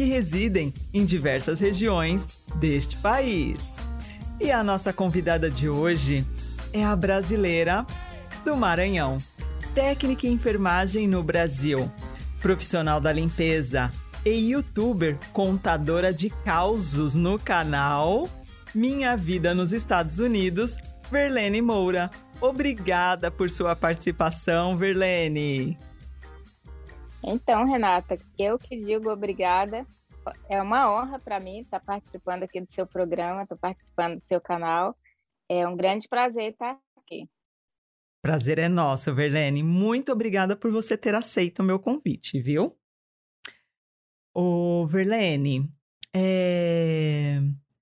que residem em diversas regiões deste país. E a nossa convidada de hoje é a brasileira do Maranhão, técnica em enfermagem no Brasil, profissional da limpeza e youtuber contadora de causos no canal minha Vida nos Estados Unidos, Verlene Moura. Obrigada por sua participação, Verlene. Então, Renata, eu que digo obrigada. É uma honra para mim estar participando aqui do seu programa, estar participando do seu canal. É um grande prazer estar aqui. Prazer é nosso, Verlene. Muito obrigada por você ter aceito o meu convite, viu? Ô, Verlene, é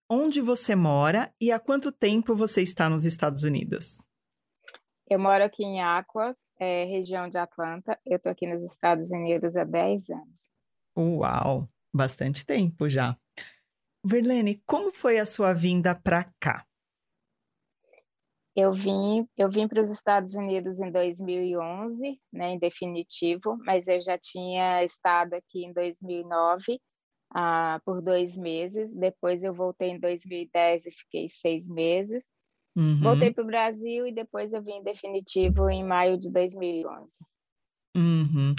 onde você mora e há quanto tempo você está nos Estados Unidos? Eu moro aqui em Aqua, é, região de Atlanta. Eu estou aqui nos Estados Unidos há 10 anos. Uau, bastante tempo já. Verlene, como foi a sua vinda para cá? Eu vim, eu vim para os Estados Unidos em 2011, né, em definitivo, mas eu já tinha estado aqui em 2009 ah, por dois meses. Depois eu voltei em 2010 e fiquei seis meses. Uhum. Voltei para o Brasil e depois eu vim definitivo em maio de 2011. Uhum.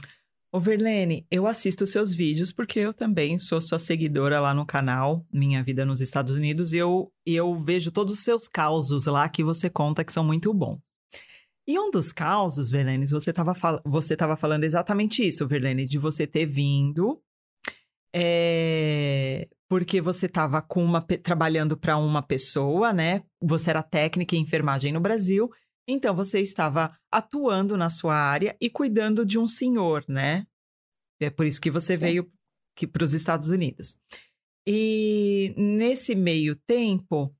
Ô Verlene, eu assisto seus vídeos porque eu também sou sua seguidora lá no canal Minha Vida nos Estados Unidos e eu, eu vejo todos os seus causos lá que você conta que são muito bons. E um dos causos, Verlene, você estava fal você falando exatamente isso, Verlene, de você ter vindo é, porque você estava com uma trabalhando para uma pessoa, né? Você era técnica em enfermagem no Brasil, então você estava atuando na sua área e cuidando de um senhor, né? É por isso que você veio para os Estados Unidos. E nesse meio tempo,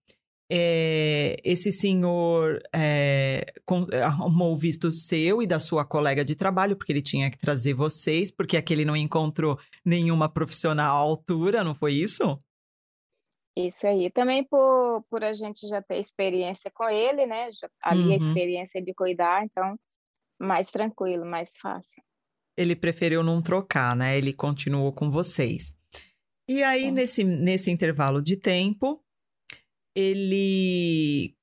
é, esse senhor é, com, arrumou o visto seu e da sua colega de trabalho, porque ele tinha que trazer vocês, porque aquele não encontrou nenhuma profissional à altura, não foi isso? Isso aí. Também por, por a gente já ter experiência com ele, né? Já, ali uhum. a experiência de cuidar, então mais tranquilo, mais fácil. Ele preferiu não trocar, né? Ele continuou com vocês. E aí, nesse, nesse intervalo de tempo, ele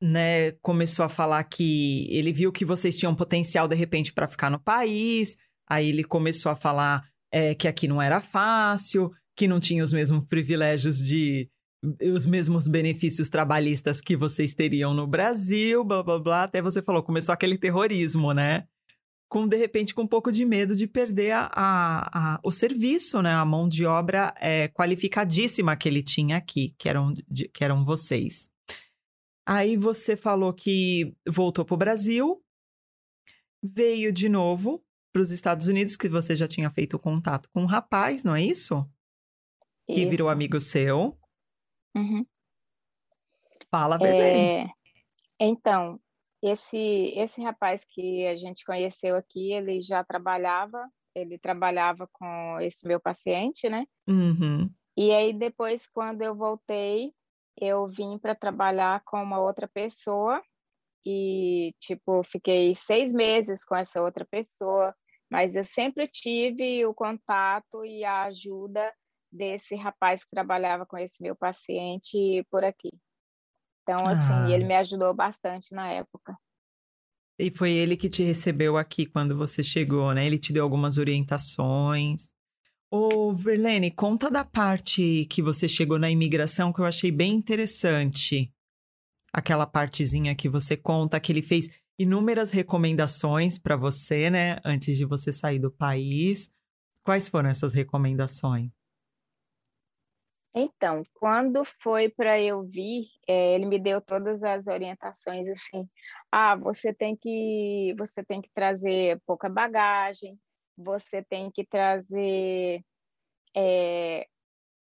né, começou a falar que ele viu que vocês tinham potencial de repente para ficar no país. Aí ele começou a falar é, que aqui não era fácil, que não tinha os mesmos privilégios de os mesmos benefícios trabalhistas que vocês teriam no Brasil, blá blá blá. Até você falou, começou aquele terrorismo, né? Com de repente com um pouco de medo de perder a, a, a o serviço, né? A mão de obra é, qualificadíssima que ele tinha aqui, que eram, de, que eram vocês. Aí você falou que voltou para o Brasil, veio de novo para os Estados Unidos, que você já tinha feito contato com um rapaz, não é isso? Que virou amigo seu. Uhum. Fala a verdade. É, então, esse, esse rapaz que a gente conheceu aqui, ele já trabalhava, ele trabalhava com esse meu paciente, né? Uhum. E aí, depois, quando eu voltei, eu vim para trabalhar com uma outra pessoa e, tipo, fiquei seis meses com essa outra pessoa, mas eu sempre tive o contato e a ajuda desse rapaz que trabalhava com esse meu paciente por aqui. Então, assim, ah. ele me ajudou bastante na época. E foi ele que te recebeu aqui quando você chegou, né? Ele te deu algumas orientações. Ô, Verlene, conta da parte que você chegou na imigração que eu achei bem interessante. Aquela partezinha que você conta que ele fez inúmeras recomendações para você, né? Antes de você sair do país. Quais foram essas recomendações? Então, quando foi para eu vir, é, ele me deu todas as orientações assim. Ah, você tem que você tem que trazer pouca bagagem, você tem que trazer é,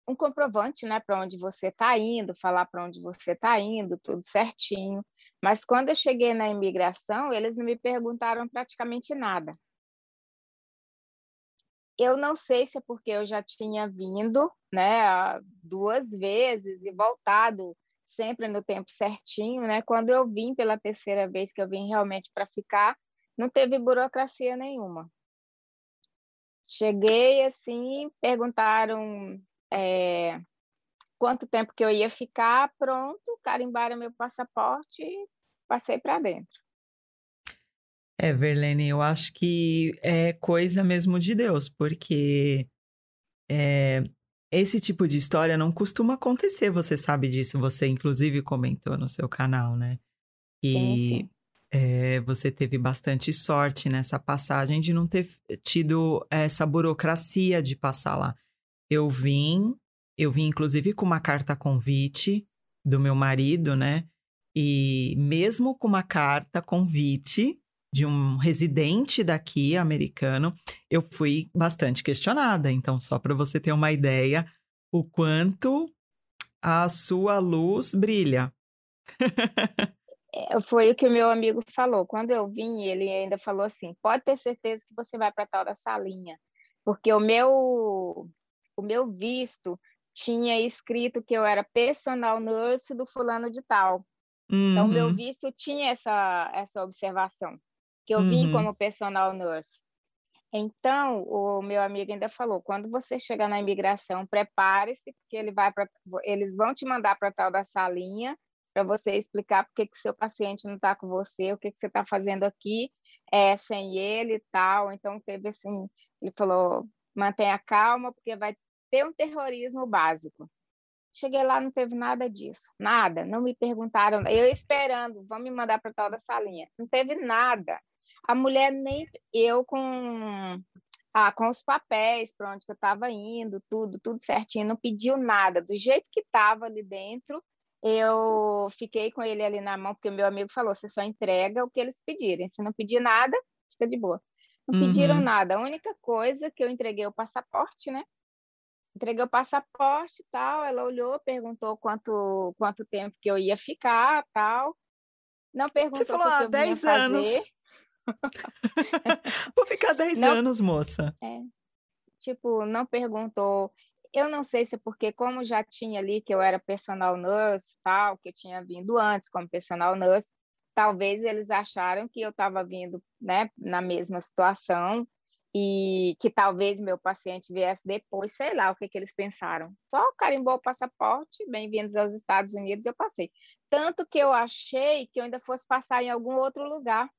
um comprovante, né, para onde você está indo, falar para onde você está indo, tudo certinho. Mas quando eu cheguei na imigração, eles não me perguntaram praticamente nada. Eu não sei se é porque eu já tinha vindo, né, duas vezes e voltado sempre no tempo certinho, né? Quando eu vim pela terceira vez que eu vim realmente para ficar, não teve burocracia nenhuma. Cheguei assim, perguntaram é, quanto tempo que eu ia ficar, pronto, carimbaram meu passaporte e passei para dentro. É, Verlene, eu acho que é coisa mesmo de Deus, porque é, esse tipo de história não costuma acontecer, você sabe disso, você inclusive comentou no seu canal, né? E sim, sim. É, você teve bastante sorte nessa passagem de não ter tido essa burocracia de passar lá. Eu vim, eu vim inclusive com uma carta convite do meu marido, né? E mesmo com uma carta convite de um residente daqui, americano, eu fui bastante questionada. Então, só para você ter uma ideia, o quanto a sua luz brilha. É, foi o que o meu amigo falou. Quando eu vim, ele ainda falou assim: pode ter certeza que você vai para tal da salinha, porque o meu o meu visto tinha escrito que eu era personal nurse do fulano de tal. Uhum. Então, o meu visto tinha essa, essa observação, que eu uhum. vim como personal nurse. Então, o meu amigo ainda falou: quando você chegar na imigração, prepare-se, porque ele vai pra, eles vão te mandar para tal da salinha para você explicar por que seu paciente não está com você, o que, que você está fazendo aqui é, sem ele e tal. Então, teve assim: ele falou, mantenha calma, porque vai ter um terrorismo básico. Cheguei lá, não teve nada disso, nada. Não me perguntaram, eu esperando, vão me mandar para tal da salinha. Não teve nada. A mulher nem eu com ah, com os papéis para onde eu estava indo, tudo, tudo certinho, não pediu nada. Do jeito que estava ali dentro, eu fiquei com ele ali na mão, porque o meu amigo falou: você só entrega o que eles pedirem. Se não pedir nada, fica de boa. Não uhum. pediram nada. A única coisa que eu entreguei o passaporte, né? Entreguei o passaporte e tal. Ela olhou, perguntou quanto, quanto tempo que eu ia ficar tal. Não perguntou Você falou, que, ah, eu 10 anos. Vou ficar 10 não, anos, moça. É, tipo, não perguntou. Eu não sei se é porque, como já tinha ali que eu era personal nurse, tal, que eu tinha vindo antes como personal nurse, talvez eles acharam que eu estava vindo né, na mesma situação e que talvez meu paciente viesse depois, sei lá o que, que eles pensaram. Só carimbou o passaporte, bem-vindos aos Estados Unidos, eu passei. Tanto que eu achei que eu ainda fosse passar em algum outro lugar.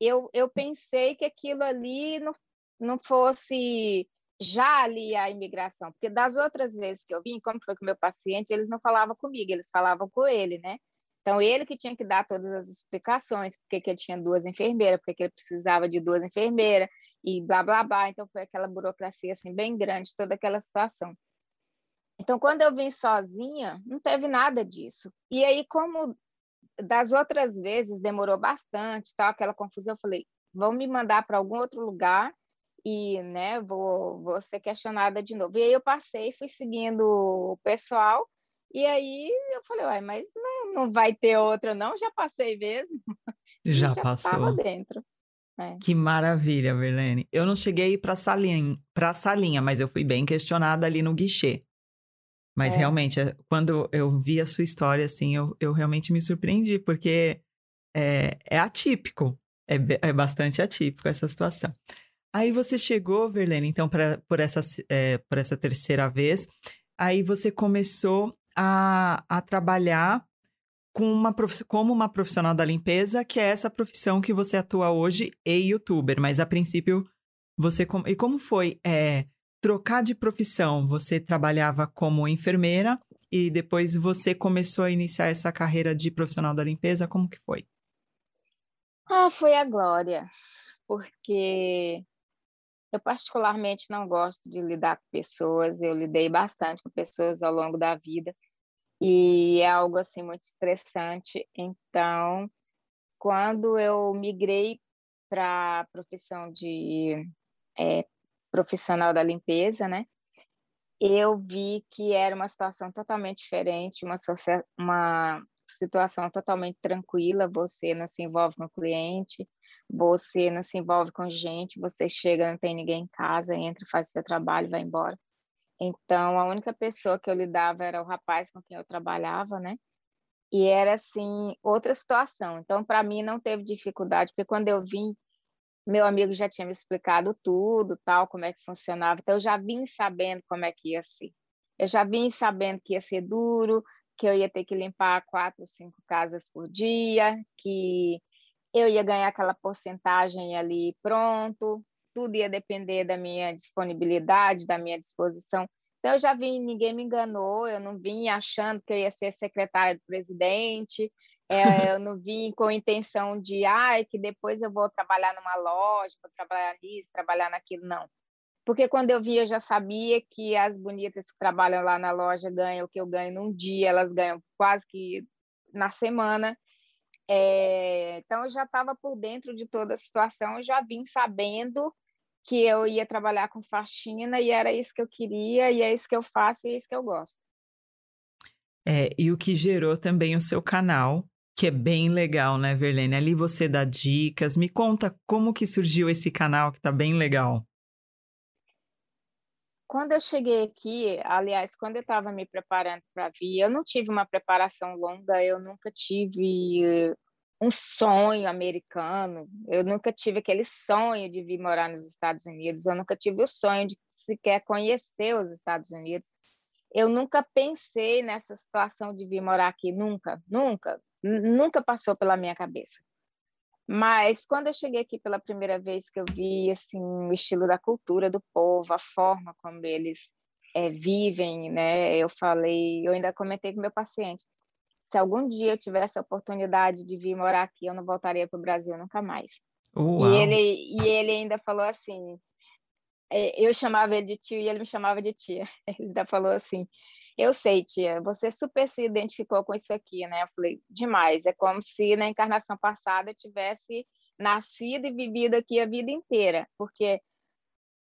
Eu, eu pensei que aquilo ali não, não fosse já ali a imigração, porque das outras vezes que eu vim, como foi com meu paciente, eles não falavam comigo, eles falavam com ele, né? Então, ele que tinha que dar todas as explicações, porque que ele tinha duas enfermeiras, porque que ele precisava de duas enfermeiras, e blá blá blá. Então foi aquela burocracia assim bem grande, toda aquela situação. Então quando eu vim sozinha, não teve nada disso. E aí como das outras vezes demorou bastante, tal, aquela confusão, eu falei, vão me mandar para algum outro lugar e, né, vou, vou ser questionada de novo. E aí eu passei, fui seguindo o pessoal e aí eu falei, uai, mas não, não vai ter outra não, já passei mesmo. Já, já passou. dentro. É. Que maravilha, Verlene. Eu não cheguei para salinha, para salinha, mas eu fui bem questionada ali no guichê. Mas é. realmente, é, quando eu vi a sua história, assim, eu, eu realmente me surpreendi, porque é, é atípico, é, é bastante atípico essa situação. Aí você chegou, Verlene, então, pra, por, essa, é, por essa terceira vez, aí você começou a, a trabalhar com uma como uma profissional da limpeza, que é essa profissão que você atua hoje e youtuber. Mas a princípio, você. E como foi é, trocar de profissão? Você trabalhava como enfermeira e depois você começou a iniciar essa carreira de profissional da limpeza. Como que foi? Ah, foi a glória, porque eu particularmente não gosto de lidar com pessoas. Eu lidei bastante com pessoas ao longo da vida e é algo assim muito estressante. Então, quando eu migrei para a profissão de é, profissional da limpeza, né? eu vi que era uma situação totalmente diferente, uma, uma situação totalmente tranquila. Você não se envolve com o cliente, você não se envolve com gente, você chega, não tem ninguém em casa, entra, faz seu trabalho, vai embora. Então, a única pessoa que eu lidava era o rapaz com quem eu trabalhava, né? E era assim outra situação. Então, para mim não teve dificuldade, porque quando eu vim, meu amigo já tinha me explicado tudo, tal, como é que funcionava. Então, eu já vim sabendo como é que ia ser. Eu já vim sabendo que ia ser duro, que eu ia ter que limpar quatro, cinco casas por dia, que eu ia ganhar aquela porcentagem ali pronto, tudo ia depender da minha disponibilidade, da minha disposição. Então, eu já vim, ninguém me enganou, eu não vim achando que eu ia ser secretária do presidente, é, eu não vim com intenção de, ai, que depois eu vou trabalhar numa loja, vou trabalhar nisso, trabalhar naquilo, não. Porque quando eu vi, eu já sabia que as bonitas que trabalham lá na loja ganham o que eu ganho num dia, elas ganham quase que na semana. É, então, eu já estava por dentro de toda a situação, eu já vim sabendo que eu ia trabalhar com faxina e era isso que eu queria, e é isso que eu faço e é isso que eu gosto. É, e o que gerou também o seu canal, que é bem legal, né, Verlene? Ali você dá dicas. Me conta como que surgiu esse canal que tá bem legal. Quando eu cheguei aqui, aliás, quando eu estava me preparando para vir, eu não tive uma preparação longa, eu nunca tive um sonho americano, eu nunca tive aquele sonho de vir morar nos Estados Unidos, eu nunca tive o sonho de sequer conhecer os Estados Unidos. Eu nunca pensei nessa situação de vir morar aqui, nunca, nunca nunca passou pela minha cabeça. Mas quando eu cheguei aqui pela primeira vez que eu vi assim o estilo da cultura do povo, a forma como eles é, vivem, né? Eu falei, eu ainda comentei com meu paciente, se algum dia eu tivesse a oportunidade de vir morar aqui, eu não voltaria para o Brasil nunca mais. Uau. E ele e ele ainda falou assim, é, eu chamava ele de tio e ele me chamava de tia. Ele ainda falou assim, eu sei, tia, você super se identificou com isso aqui, né? Eu falei, demais. É como se na encarnação passada eu tivesse nascido e vivido aqui a vida inteira, porque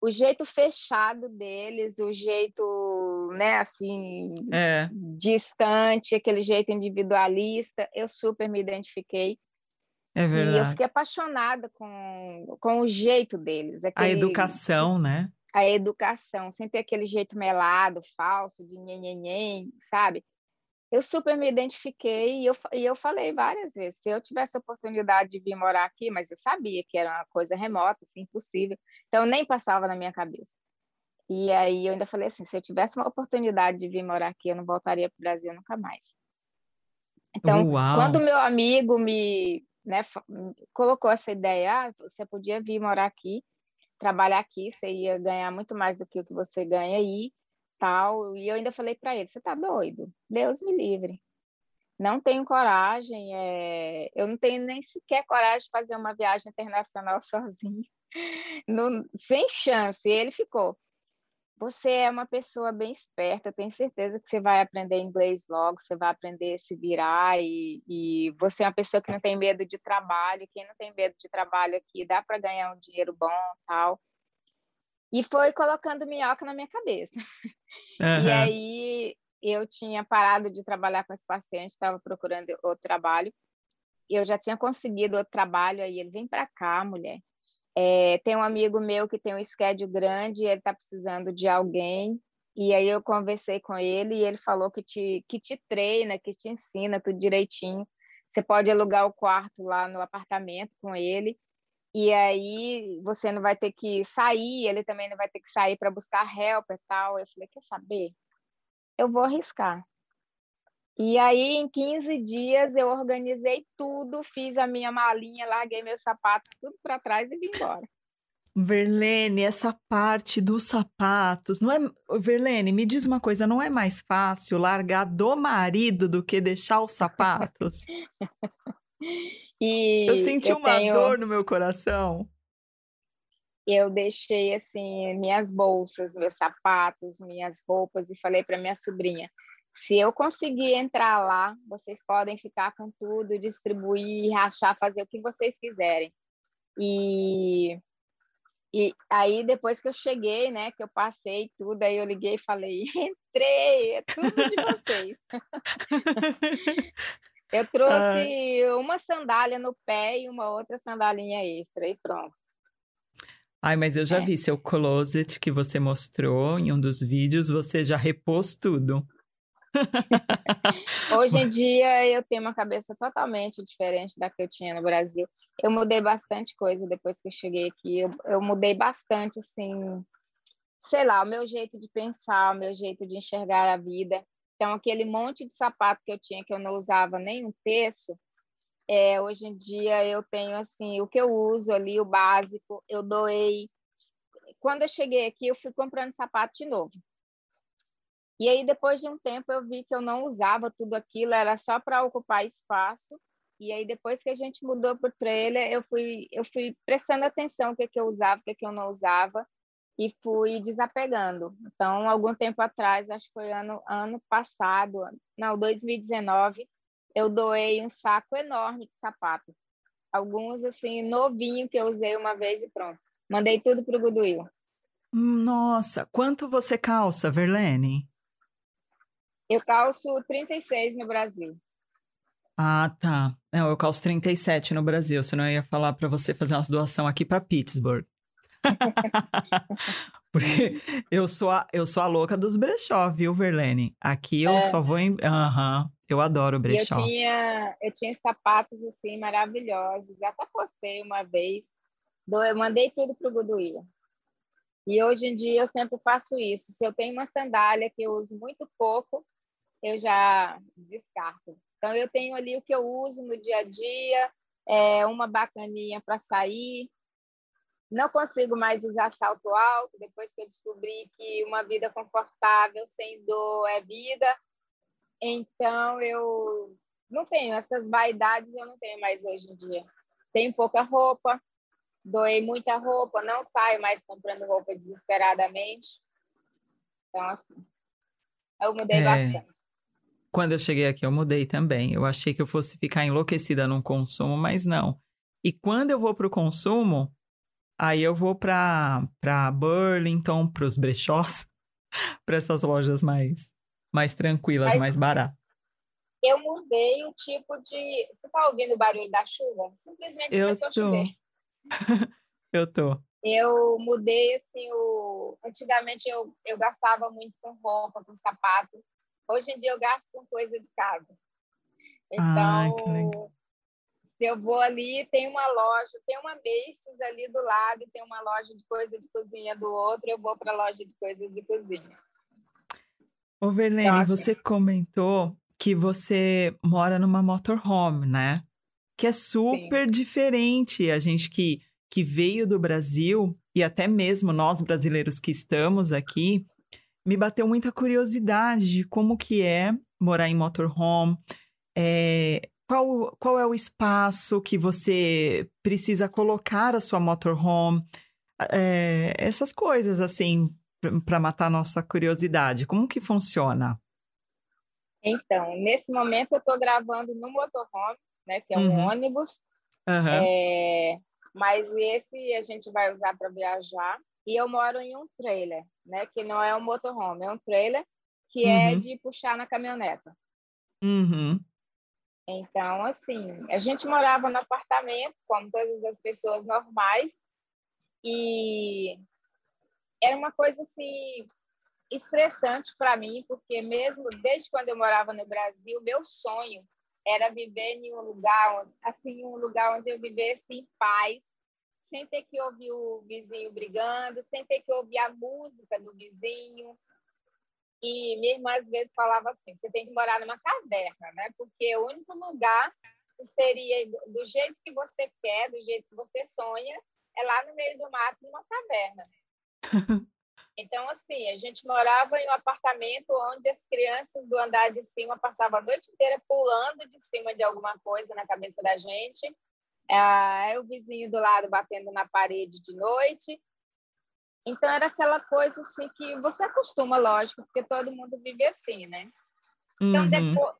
o jeito fechado deles, o jeito, né, assim, é. distante, aquele jeito individualista, eu super me identifiquei. É verdade. E eu fiquei apaixonada com, com o jeito deles. Aquele, a educação, né? A educação, sem ter aquele jeito melado, falso, de nhenhenhen, sabe? Eu super me identifiquei e eu, e eu falei várias vezes, se eu tivesse a oportunidade de vir morar aqui, mas eu sabia que era uma coisa remota, assim, impossível, então nem passava na minha cabeça. E aí eu ainda falei assim, se eu tivesse uma oportunidade de vir morar aqui, eu não voltaria para o Brasil nunca mais. Então, Uau. quando meu amigo me né, colocou essa ideia, ah, você podia vir morar aqui, trabalhar aqui, você ia ganhar muito mais do que o que você ganha aí, tal. E eu ainda falei para ele, você tá doido? Deus me livre. Não tenho coragem, é... eu não tenho nem sequer coragem de fazer uma viagem internacional sozinho. Sem chance. E ele ficou. Você é uma pessoa bem esperta, tenho certeza que você vai aprender inglês logo, você vai aprender a se virar e, e você é uma pessoa que não tem medo de trabalho. Quem não tem medo de trabalho aqui, dá para ganhar um dinheiro bom, tal. E foi colocando minhoca na minha cabeça. Uhum. E aí eu tinha parado de trabalhar com esse paciente, estava procurando outro trabalho. Eu já tinha conseguido outro trabalho, aí ele vem para cá, mulher. É, tem um amigo meu que tem um schedule grande, ele está precisando de alguém, e aí eu conversei com ele e ele falou que te, que te treina, que te ensina tudo direitinho. Você pode alugar o quarto lá no apartamento com ele, e aí você não vai ter que sair, ele também não vai ter que sair para buscar help e tal. Eu falei, quer saber? Eu vou arriscar. E aí, em 15 dias, eu organizei tudo, fiz a minha malinha, larguei meus sapatos, tudo para trás e vim embora. Verlene, essa parte dos sapatos, não é. Verlene, me diz uma coisa, não é mais fácil largar do marido do que deixar os sapatos? eu senti eu uma tenho... dor no meu coração. Eu deixei assim minhas bolsas, meus sapatos, minhas roupas e falei para minha sobrinha: se eu conseguir entrar lá, vocês podem ficar com tudo, distribuir, rachar, fazer o que vocês quiserem. E E aí, depois que eu cheguei, né, que eu passei tudo, aí eu liguei e falei: entrei, é tudo de vocês. eu trouxe ah. uma sandália no pé e uma outra sandalinha extra, e pronto. Ai, mas eu já é. vi seu closet que você mostrou em um dos vídeos, você já repôs tudo. Hoje em dia eu tenho uma cabeça totalmente diferente da que eu tinha no Brasil. Eu mudei bastante coisa depois que eu cheguei aqui. Eu, eu mudei bastante, assim, sei lá, o meu jeito de pensar, o meu jeito de enxergar a vida. Então, aquele monte de sapato que eu tinha que eu não usava nem um terço, é, hoje em dia eu tenho assim o que eu uso ali, o básico. Eu doei. Quando eu cheguei aqui, eu fui comprando sapato de novo. E aí, depois de um tempo, eu vi que eu não usava tudo aquilo, era só para ocupar espaço. E aí, depois que a gente mudou para o trailer, eu fui, eu fui prestando atenção o que, que eu usava, o que, que eu não usava, e fui desapegando. Então, algum tempo atrás, acho que foi ano, ano passado, não, 2019, eu doei um saco enorme de sapato. Alguns, assim, novinho, que eu usei uma vez e pronto. Mandei tudo para o Goodwill. Nossa, quanto você calça, Verlene? Eu calço 36 no Brasil. Ah, tá. Não, eu calço 37 no Brasil, senão eu ia falar para você fazer umas doação aqui para Pittsburgh. Porque eu sou, a, eu sou a louca dos brechó, viu, Verlene? Aqui eu é. só vou em. Aham, uhum, eu adoro brechó. Eu tinha, eu tinha sapatos assim maravilhosos, já até postei uma vez. Eu mandei tudo pro Goodwill. E hoje em dia eu sempre faço isso. Se eu tenho uma sandália que eu uso muito pouco, eu já descarto. Então, eu tenho ali o que eu uso no dia a dia, é uma bacaninha para sair. Não consigo mais usar salto alto, depois que eu descobri que uma vida confortável sem dor é vida. Então, eu não tenho essas vaidades, eu não tenho mais hoje em dia. Tenho pouca roupa, doei muita roupa, não saio mais comprando roupa desesperadamente. Então, assim, eu mudei é. bastante. Quando eu cheguei aqui, eu mudei também. Eu achei que eu fosse ficar enlouquecida no consumo, mas não. E quando eu vou para o consumo, aí eu vou para Burlington, para os brechós, para essas lojas mais, mais tranquilas, mas, mais baratas. Eu mudei o tipo de. Você está ouvindo o barulho da chuva? Simplesmente eu começou tô. a chover. eu tô. Eu mudei assim o. Antigamente eu, eu gastava muito com roupa, com sapato. Hoje em dia eu gasto com coisa de casa. Então, se eu vou ali, tem uma loja, tem uma Macy's ali do lado, tem uma loja de coisa de cozinha do outro, eu vou para a loja de coisas de cozinha. Ô, Verlene, então, assim, você comentou que você mora numa motorhome, né? Que é super sim. diferente. A gente que, que veio do Brasil, e até mesmo nós brasileiros que estamos aqui, me bateu muita curiosidade de como que é morar em motorhome, é, qual, qual é o espaço que você precisa colocar a sua motorhome, é, essas coisas assim, para matar a nossa curiosidade. Como que funciona? Então, nesse momento eu estou gravando no motorhome, né, que é um uhum. ônibus, uhum. É, mas esse a gente vai usar para viajar. E eu moro em um trailer, né? Que não é um motorhome, é um trailer que é uhum. é de puxar na caminhoneta. Uhum. Então, assim, a gente morava no apartamento, como todas as pessoas normais, e era uma coisa assim estressante para mim, porque mesmo desde quando eu morava no Brasil, meu sonho era viver em um lugar, assim, um lugar onde eu vivesse em paz, sem ter que ouvir o vizinho brigando, sem ter que ouvir a música do vizinho. E minha irmã às vezes falava assim: você tem que morar numa caverna, né? Porque o único lugar que seria do jeito que você quer, do jeito que você sonha, é lá no meio do mato, numa caverna. Então, assim, a gente morava em um apartamento onde as crianças do andar de cima passavam a noite inteira pulando de cima de alguma coisa na cabeça da gente é, o vizinho do lado batendo na parede de noite. Então era aquela coisa assim que você acostuma, lógico, porque todo mundo vive assim, né? Então, uhum. depois,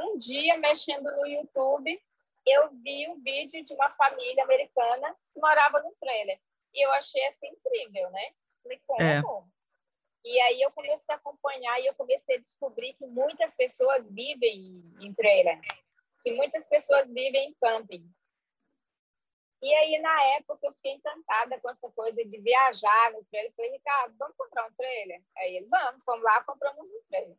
um dia, mexendo no YouTube, eu vi um vídeo de uma família americana que morava no trailer. E eu achei assim incrível, né? Falei, como? É. E aí eu comecei a acompanhar e eu comecei a descobrir que muitas pessoas vivem em trailer, que muitas pessoas vivem em camping. E aí, na época, eu fiquei encantada com essa coisa de viajar no trailer. Eu falei, Ricardo, vamos comprar um trailer? Aí ele, vamos, fomos lá, compramos um trailer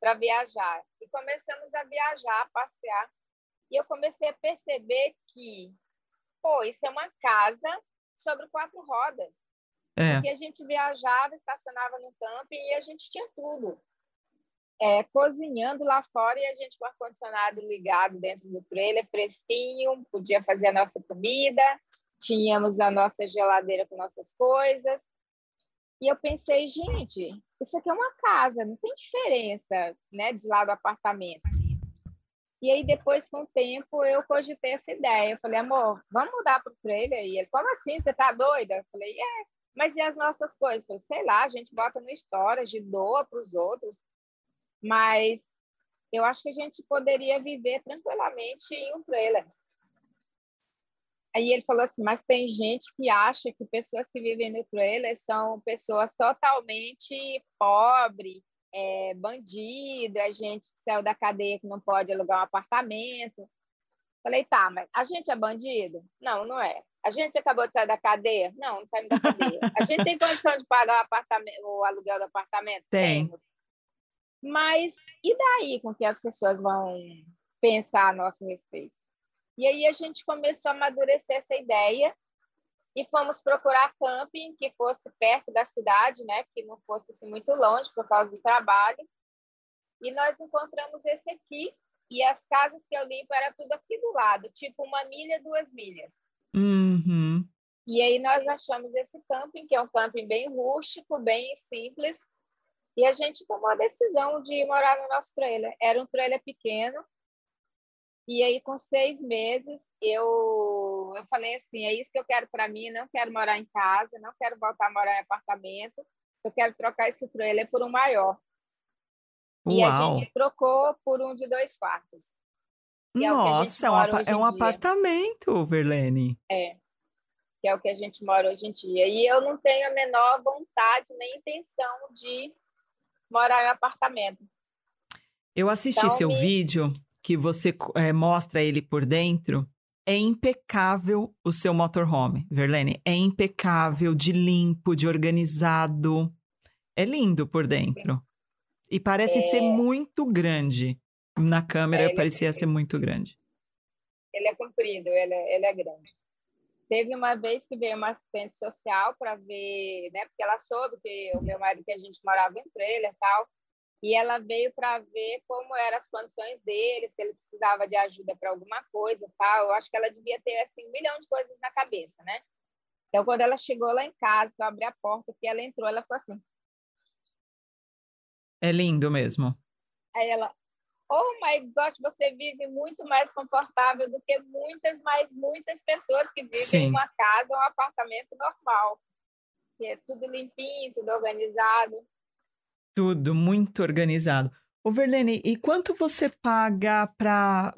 para viajar. E começamos a viajar, a passear. E eu comecei a perceber que, pô, isso é uma casa sobre quatro rodas. É. Porque a gente viajava, estacionava no camping e a gente tinha tudo é, cozinhando lá fora e a gente com o ar-condicionado ligado dentro do trailer, fresquinho, podia fazer a nossa comida, tínhamos a nossa geladeira com nossas coisas. E eu pensei, gente, isso aqui é uma casa, não tem diferença né, de lá do apartamento. E aí, depois, com o tempo, eu cogitei essa ideia. Eu falei, amor, vamos mudar para o trailer? E ele, como assim? Você tá doida? Eu falei, é, mas e as nossas coisas? Eu falei, sei lá, a gente bota no storage, doa para os outros mas eu acho que a gente poderia viver tranquilamente em um trailer. Aí ele falou assim, mas tem gente que acha que pessoas que vivem no trailer são pessoas totalmente pobres, é, bandido, a gente que saiu da cadeia que não pode alugar um apartamento. Falei, tá, mas a gente é bandido? Não, não é. A gente acabou de sair da cadeia? Não, não saímos da cadeia. A gente tem condição de pagar o, apartamento, o aluguel do apartamento? Tem. Temos. Mas e daí com que as pessoas vão pensar a nosso respeito? E aí a gente começou a amadurecer essa ideia e fomos procurar camping que fosse perto da cidade, né, que não fosse assim, muito longe por causa do trabalho. E nós encontramos esse aqui e as casas que eu limpo era tudo aqui do lado, tipo uma milha, duas milhas. Uhum. E aí nós achamos esse camping, que é um camping bem rústico, bem simples, e a gente tomou a decisão de morar no nosso trailer. Era um trailer pequeno. E aí, com seis meses, eu, eu falei assim: é isso que eu quero para mim. Não quero morar em casa, não quero voltar a morar em apartamento. Eu quero trocar esse trailer por um maior. Uau. E a gente trocou por um de dois quartos. É Nossa, é, um, é um apartamento, Verlene. É, que é o que a gente mora hoje em dia. E eu não tenho a menor vontade nem intenção de morar em apartamento. Eu assisti então, seu me... vídeo que você é, mostra ele por dentro. É impecável o seu motorhome, Verlene. É impecável, de limpo, de organizado. É lindo por dentro. E parece é... ser muito grande. Na câmera é, parecia é ser muito grande. Ele é comprido, ele é, ele é grande. Teve uma vez que veio uma assistente social para ver, né? Porque ela soube que o meu marido que a gente morava em trailer e tal, e ela veio para ver como eram as condições dele, se ele precisava de ajuda para alguma coisa, tal. Eu acho que ela devia ter assim um milhão de coisas na cabeça, né? Então quando ela chegou lá em casa, eu abri a porta, que ela entrou, ela ficou assim. É lindo mesmo. Aí ela, oh my gosh, você vive muito mais confortável do que muitas, mais muitas pessoas que vivem Sim. em uma casa ou um apartamento normal. Que é tudo limpinho, tudo organizado. Tudo muito organizado. Ô, Verlene, e quanto você paga para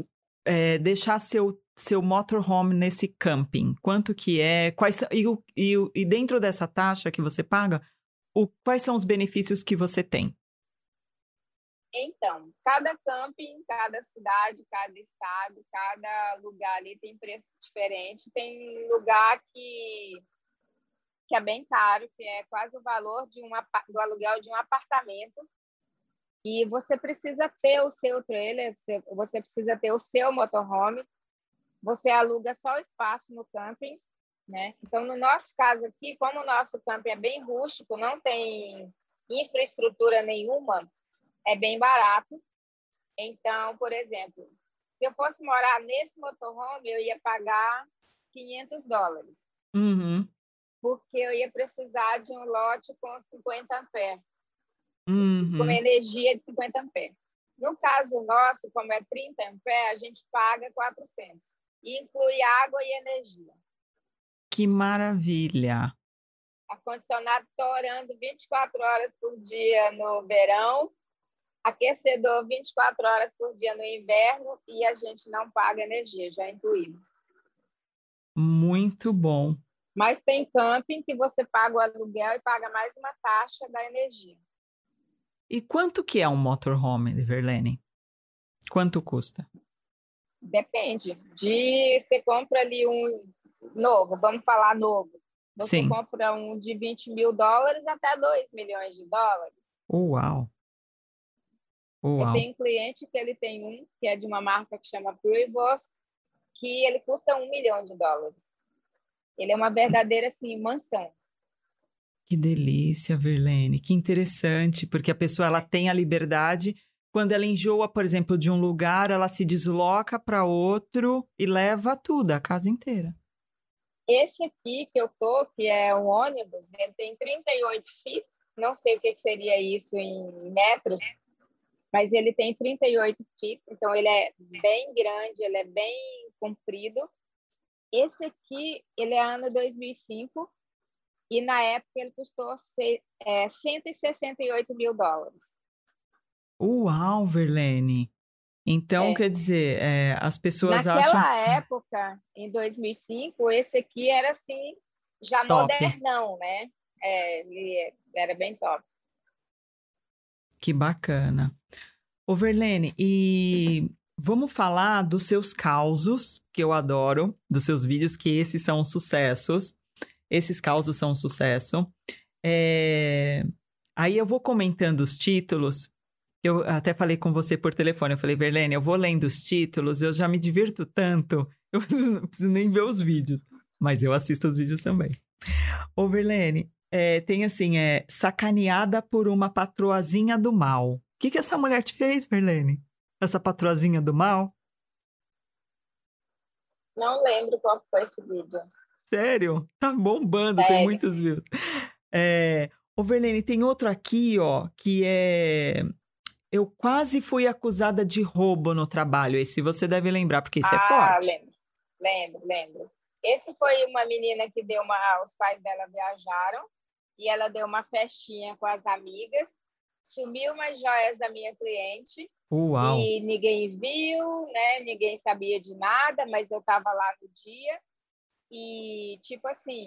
é, deixar seu, seu motorhome nesse camping? Quanto que é? Quais, e, e, e dentro dessa taxa que você paga, o, quais são os benefícios que você tem? Então, cada camping, cada cidade, cada estado, cada lugar ali tem preço diferente. Tem lugar que, que é bem caro, que é quase o valor de um, do aluguel de um apartamento. E você precisa ter o seu trailer, você precisa ter o seu motorhome. Você aluga só o espaço no camping, né? Então, no nosso caso aqui, como o nosso camping é bem rústico, não tem infraestrutura nenhuma, é bem barato. Então, por exemplo, se eu fosse morar nesse motorhome, eu ia pagar 500 dólares. Uhum. Porque eu ia precisar de um lote com 50 amperes. Uhum. Com energia de 50 amperes. No caso nosso, como é 30 amperes, a gente paga 400. E inclui água e energia. Que maravilha! Ar-condicionado torando 24 horas por dia no verão aquecedor 24 horas por dia no inverno e a gente não paga energia, já incluído. Muito bom. Mas tem camping que você paga o aluguel e paga mais uma taxa da energia. E quanto que é um motorhome, Verlene? Quanto custa? Depende. De você compra ali um novo, vamos falar novo. Você Sim. compra um de 20 mil dólares até 2 milhões de dólares. Uau! Uau. Eu tenho um cliente que ele tem um, que é de uma marca que chama Prevost, que ele custa um milhão de dólares. Ele é uma verdadeira, assim, mansão. Que delícia, Verlene, que interessante, porque a pessoa ela tem a liberdade. Quando ela enjoa, por exemplo, de um lugar, ela se desloca para outro e leva tudo, a casa inteira. Esse aqui que eu tô, que é um ônibus, ele tem 38 feet, não sei o que seria isso em metros, mas ele tem 38 feet, então ele é bem grande, ele é bem comprido. Esse aqui, ele é ano 2005 e na época ele custou é, 168 mil dólares. Uau, Verlene! Então, é. quer dizer, é, as pessoas Naquela acham... Naquela época, em 2005, esse aqui era assim, já top. modernão, né? É, ele era bem top. Que bacana. Ô, Verlene, e vamos falar dos seus causos, que eu adoro, dos seus vídeos, que esses são sucessos. Esses causos são sucesso. É... Aí eu vou comentando os títulos. Eu até falei com você por telefone. Eu falei, Verlene, eu vou lendo os títulos, eu já me divirto tanto. Eu não preciso nem ver os vídeos. Mas eu assisto os vídeos também. Ô, Verlene, é, tem assim, é sacaneada por uma patroazinha do mal. O que, que essa mulher te fez, Verlene? Essa patroazinha do mal? Não lembro qual foi esse vídeo. Sério? Tá bombando, Sério. tem muitos views. É... Ô, Verlene, tem outro aqui, ó, que é... Eu quase fui acusada de roubo no trabalho. Esse você deve lembrar, porque isso é ah, é forte. lembro, lembro, lembro. Esse foi uma menina que deu uma... Os pais dela viajaram e ela deu uma festinha com as amigas, sumiu umas joias da minha cliente Uau. e ninguém viu, né? Ninguém sabia de nada, mas eu estava lá no dia e tipo assim,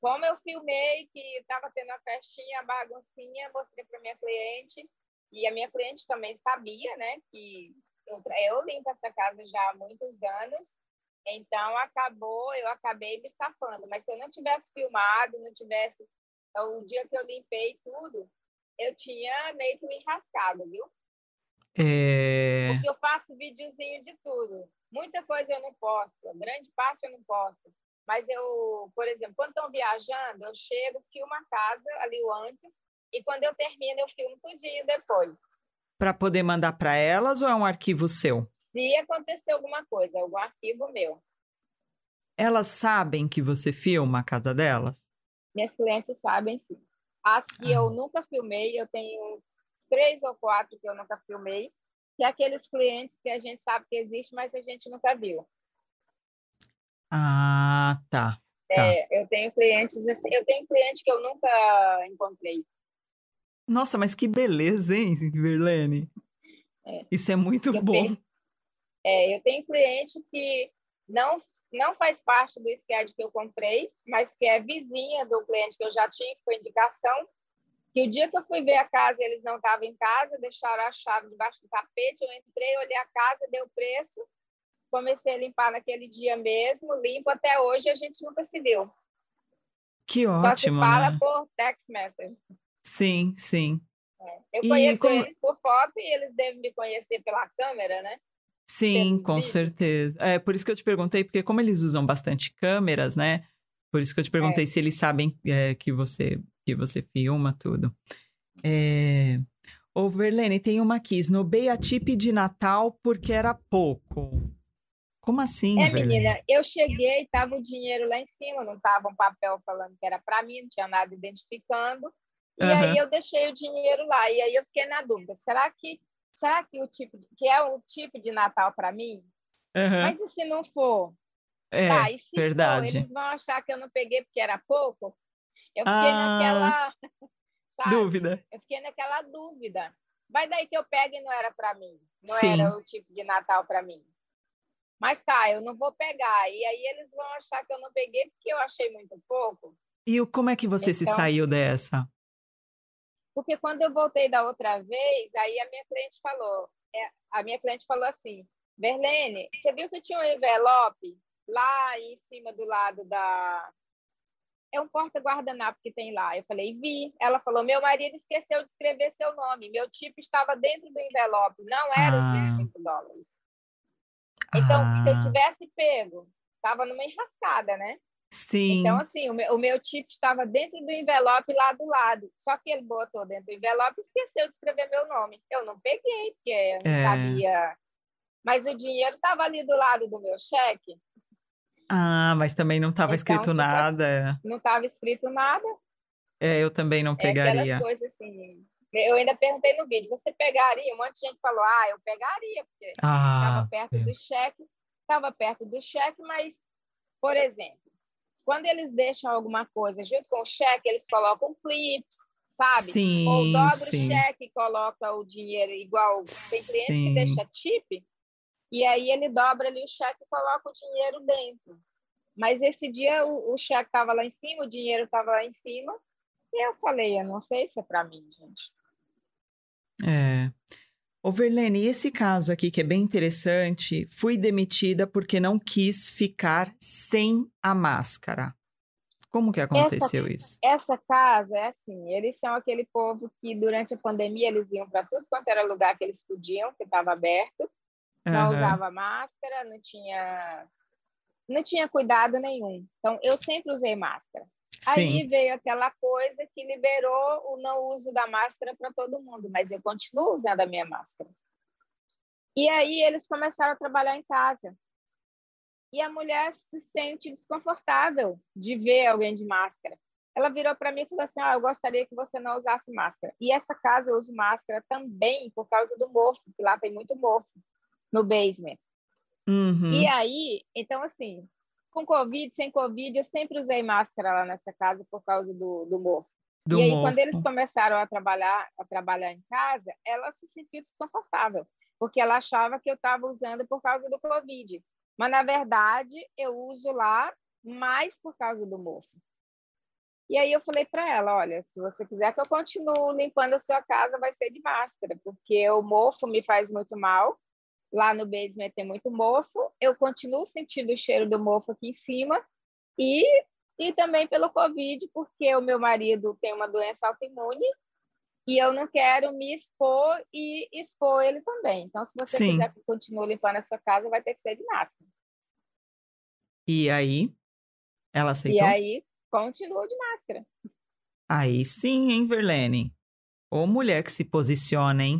como eu filmei que estava tendo a festinha, a baguncinha, mostrei para minha cliente e a minha cliente também sabia, né? Que eu, eu limpo essa casa já há muitos anos então acabou, eu acabei me safando. Mas se eu não tivesse filmado, não tivesse então, o dia que eu limpei tudo, eu tinha meio que me enrascado, viu? É... Porque eu faço videozinho de tudo. Muita coisa eu não posto, grande parte eu não posto. Mas eu, por exemplo, quando estão viajando, eu chego, filmo a casa ali o antes, e quando eu termino, eu filmo tudinho depois. Para poder mandar para elas ou é um arquivo seu? Se acontecer alguma coisa, algum arquivo meu. Elas sabem que você filma a casa delas? Minhas clientes sabem sim. As que eu nunca filmei, eu tenho três ou quatro que eu nunca filmei, que é aqueles clientes que a gente sabe que existe, mas a gente nunca viu. Ah, tá. É, tá. eu tenho clientes assim, eu tenho cliente que eu nunca encontrei. Nossa, mas que beleza, hein, Verlene? É. Isso é muito eu bom. Tenho, é, eu tenho cliente que não não faz parte do schedule que eu comprei, mas que é vizinha do cliente que eu já tinha, foi indicação, que o dia que eu fui ver a casa, eles não estavam em casa, deixaram a chave debaixo do tapete, eu entrei, olhei a casa, deu preço, comecei a limpar naquele dia mesmo, limpo até hoje, a gente nunca se viu. Que ótimo, Só se fala né? por text message. Sim, sim. É. Eu conheço como... eles por foto e eles devem me conhecer pela câmera, né? Sim, com certeza. É por isso que eu te perguntei, porque como eles usam bastante câmeras, né? Por isso que eu te perguntei é. se eles sabem é, que você que você filma tudo. É... Ô, Verlene, tem uma aqui. Snobei a tip de Natal porque era pouco. Como assim, É, Verlene? menina, eu cheguei, tava o dinheiro lá em cima, não tava um papel falando que era para mim, não tinha nada identificando. E uhum. aí eu deixei o dinheiro lá. E aí eu fiquei na dúvida, será que será que o tipo de, que é o tipo de Natal para mim? Uhum. Mas e se não for? É, tá, e se verdade. For, eles vão achar que eu não peguei porque era pouco? Eu fiquei ah, naquela sabe? dúvida. Eu fiquei naquela dúvida. Vai daí que eu pego e não era para mim. Não Sim. era o tipo de Natal para mim. Mas tá, eu não vou pegar. E aí eles vão achar que eu não peguei porque eu achei muito pouco. E como é que você então, se saiu dessa? Porque quando eu voltei da outra vez, aí a minha cliente falou, é, a minha cliente falou assim, Verlene, você viu que tinha um envelope lá em cima do lado da... É um porta-guardanapo que tem lá. Eu falei, vi. Ela falou, meu marido esqueceu de escrever seu nome. Meu tipo estava dentro do envelope. Não era ah. os 25 dólares. Então, ah. se eu ah. tivesse pego, estava numa enrascada, né? Sim. Então, assim, o meu, o meu tipo estava dentro do envelope lá do lado. Só que ele botou dentro do envelope e esqueceu de escrever meu nome. Eu não peguei, porque eu não é. sabia. Mas o dinheiro estava ali do lado do meu cheque. Ah, mas também não estava então, escrito tipo, nada. Não estava escrito nada. É, eu também não pegaria. É aquelas coisas assim. Eu ainda perguntei no vídeo, você pegaria? Um monte de gente falou, ah, eu pegaria, porque estava ah, perto é. do cheque, estava perto do cheque, mas, por exemplo, quando eles deixam alguma coisa junto com o cheque, eles colocam clips, sabe? Sim, Ou dobra sim. o cheque e coloca o dinheiro igual. Tem cliente sim. que deixa tip, e aí ele dobra ali o cheque e coloca o dinheiro dentro. Mas esse dia o, o cheque estava lá em cima, o dinheiro estava lá em cima, e eu falei, eu não sei se é para mim, gente. É. Ô, Verlene, esse caso aqui que é bem interessante, fui demitida porque não quis ficar sem a máscara. Como que aconteceu essa, isso? Essa casa é assim, eles são aquele povo que durante a pandemia eles iam para tudo quanto era lugar que eles podiam, que estava aberto, não uhum. usava máscara, não tinha não tinha cuidado nenhum. Então eu sempre usei máscara. Sim. Aí veio aquela coisa que liberou o não uso da máscara para todo mundo, mas eu continuo usando a minha máscara. E aí eles começaram a trabalhar em casa. E a mulher se sente desconfortável de ver alguém de máscara. Ela virou para mim e falou assim: ah, Eu gostaria que você não usasse máscara. E essa casa eu uso máscara também por causa do mofo, que lá tem muito mofo no basement. Uhum. E aí, então, assim, com Covid, sem Covid, eu sempre usei máscara lá nessa casa por causa do, do mofo. Do e aí, mofo. quando eles começaram a trabalhar, a trabalhar em casa, ela se sentiu desconfortável, porque ela achava que eu estava usando por causa do Covid. Mas, na verdade, eu uso lá mais por causa do mofo. E aí eu falei para ela, olha, se você quiser que eu continue limpando a sua casa, vai ser de máscara, porque o mofo me faz muito mal lá no basement tem muito mofo, eu continuo sentindo o cheiro do mofo aqui em cima e, e também pelo Covid, porque o meu marido tem uma doença autoimune e eu não quero me expor e expor ele também. Então, se você Sim. quiser que continue limpando a sua casa, vai ter que ser de máscara. E aí? Ela aceitou? E aí, continua de máscara. Aí sim, hein, Verlene? Ou mulher que se posiciona, hein?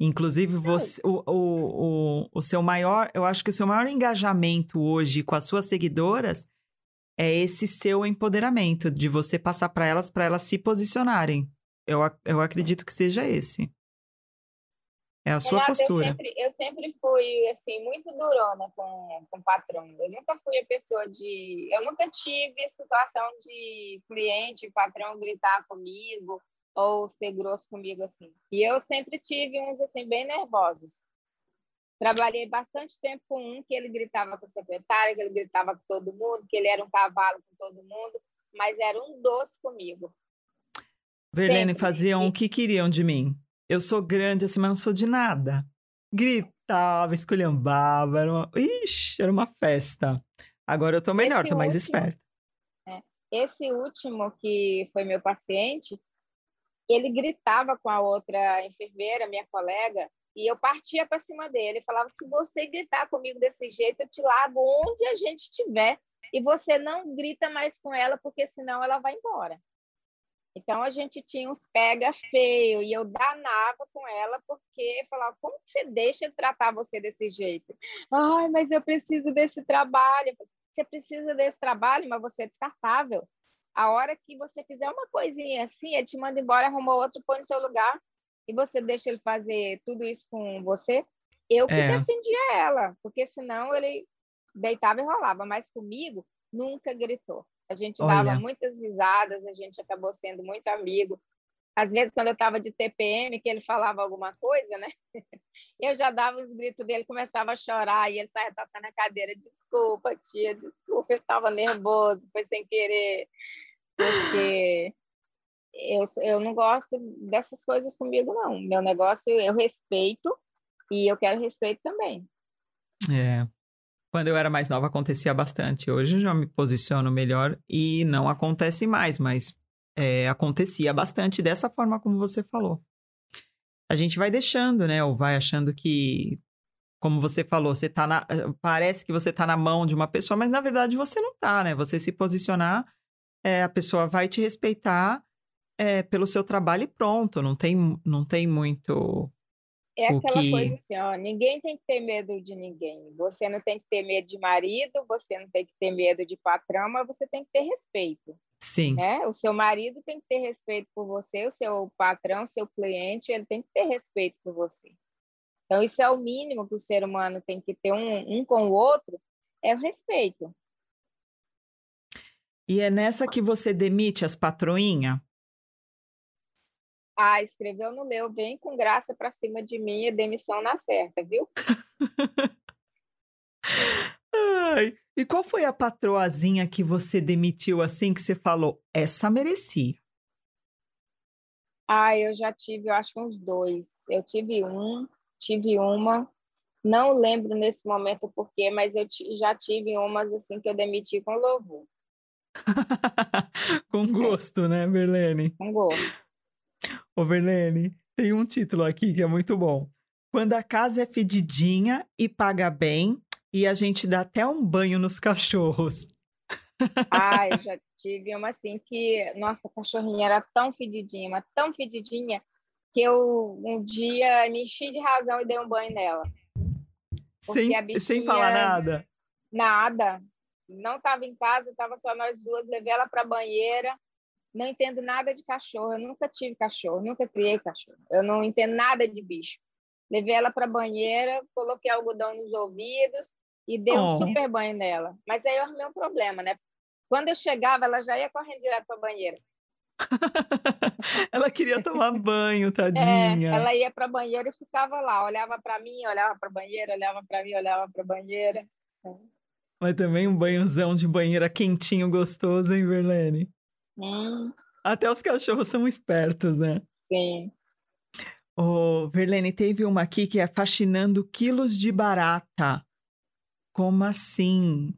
Inclusive, você, o, o, o, o seu maior, eu acho que o seu maior engajamento hoje com as suas seguidoras é esse seu empoderamento, de você passar para elas, para elas se posicionarem. Eu, eu acredito que seja esse. É a sua Renata, postura. Eu sempre, eu sempre fui, assim, muito durona com, com o patrão. Eu nunca fui a pessoa de... Eu nunca tive situação de cliente, patrão gritar comigo ou ser grosso comigo assim. E eu sempre tive uns assim bem nervosos. Trabalhei bastante tempo com um que ele gritava com a secretária, que ele gritava com todo mundo, que ele era um cavalo com todo mundo, mas era um doce comigo. Verlene, sempre. faziam o que queriam de mim. Eu sou grande assim, mas não sou de nada. Gritava, esculhambava, era uma... Ixi, era uma festa. Agora eu tô melhor, Esse tô mais último, esperta. É, esse último que foi meu paciente, ele gritava com a outra enfermeira, minha colega, e eu partia para cima dele. Falava: se você gritar comigo desse jeito, eu te largo onde a gente estiver e você não grita mais com ela, porque senão ela vai embora. Então a gente tinha uns pega feio e eu danava com ela porque falava: como você deixa de tratar você desse jeito? Ai, mas eu preciso desse trabalho. Você precisa desse trabalho, mas você é descartável. A hora que você fizer uma coisinha assim, ele te manda embora, arruma outro, põe no seu lugar e você deixa ele fazer tudo isso com você. Eu que é. defendia ela, porque senão ele deitava e rolava, mas comigo nunca gritou. A gente Olha. dava muitas risadas, a gente acabou sendo muito amigo. às vezes, quando eu estava de TPM, que ele falava alguma coisa, né? Eu já dava os gritos dele, começava a chorar, e ele saia tocando a cadeira. Desculpa, tia, desculpa, eu estava nervoso, foi sem querer. Porque eu, eu não gosto dessas coisas comigo, não. Meu negócio eu respeito e eu quero respeito também. É. Quando eu era mais nova acontecia bastante. Hoje já me posiciono melhor e não acontece mais, mas é, acontecia bastante dessa forma como você falou. A gente vai deixando, né? Ou vai achando que, como você falou, você tá na, parece que você tá na mão de uma pessoa, mas na verdade você não tá, né? Você se posicionar, é, a pessoa vai te respeitar é, pelo seu trabalho e pronto. Não tem, não tem muito. É aquela que... coisa assim, ó, ninguém tem que ter medo de ninguém. Você não tem que ter medo de marido, você não tem que ter medo de patrão, mas você tem que ter respeito. Sim. Né? O seu marido tem que ter respeito por você, o seu patrão, o seu cliente, ele tem que ter respeito por você. Então, isso é o mínimo que o ser humano tem que ter um, um com o outro, é o respeito. E é nessa que você demite as patroinhas? Ah, escreveu no leu, vem com graça para cima de mim, a demissão na certa, viu? Ai, e qual foi a patroazinha que você demitiu assim que você falou, essa merecia? Ah, eu já tive, eu acho que uns dois. Eu tive um, tive uma, não lembro nesse momento por quê, mas eu já tive umas assim que eu demiti com louvor. com gosto, né, Verlene? Com gosto. Ô, Verlene, tem um título aqui que é muito bom. Quando a casa é fedidinha e paga bem, e a gente dá até um banho nos cachorros. Ah, eu já tive uma assim que, nossa, a cachorrinha era tão fedidinha, mas tão fedidinha, que eu um dia me enchi de razão e dei um banho nela. Sem, bichinha, sem falar nada? Nada. Não estava em casa, estava só nós duas, levei ela para a banheira. Não entendo nada de cachorro, eu nunca tive cachorro, nunca criei cachorro. Eu não entendo nada de bicho. Levei ela para a banheira, coloquei algodão nos ouvidos e dei oh. um super banho nela. Mas aí eu arrumei um problema, né? Quando eu chegava, ela já ia correndo direto para a banheira. ela queria tomar banho, tadinha. É, ela ia para a banheira e ficava lá, olhava para mim, olhava para a banheira, olhava para mim, olhava para a banheira. Mas também um banhozão de banheira quentinho, gostoso, hein, Verlene? Hum. Até os cachorros são espertos, né? Sim. Oh, Verlene, teve uma aqui que é fascinando quilos de barata. Como assim?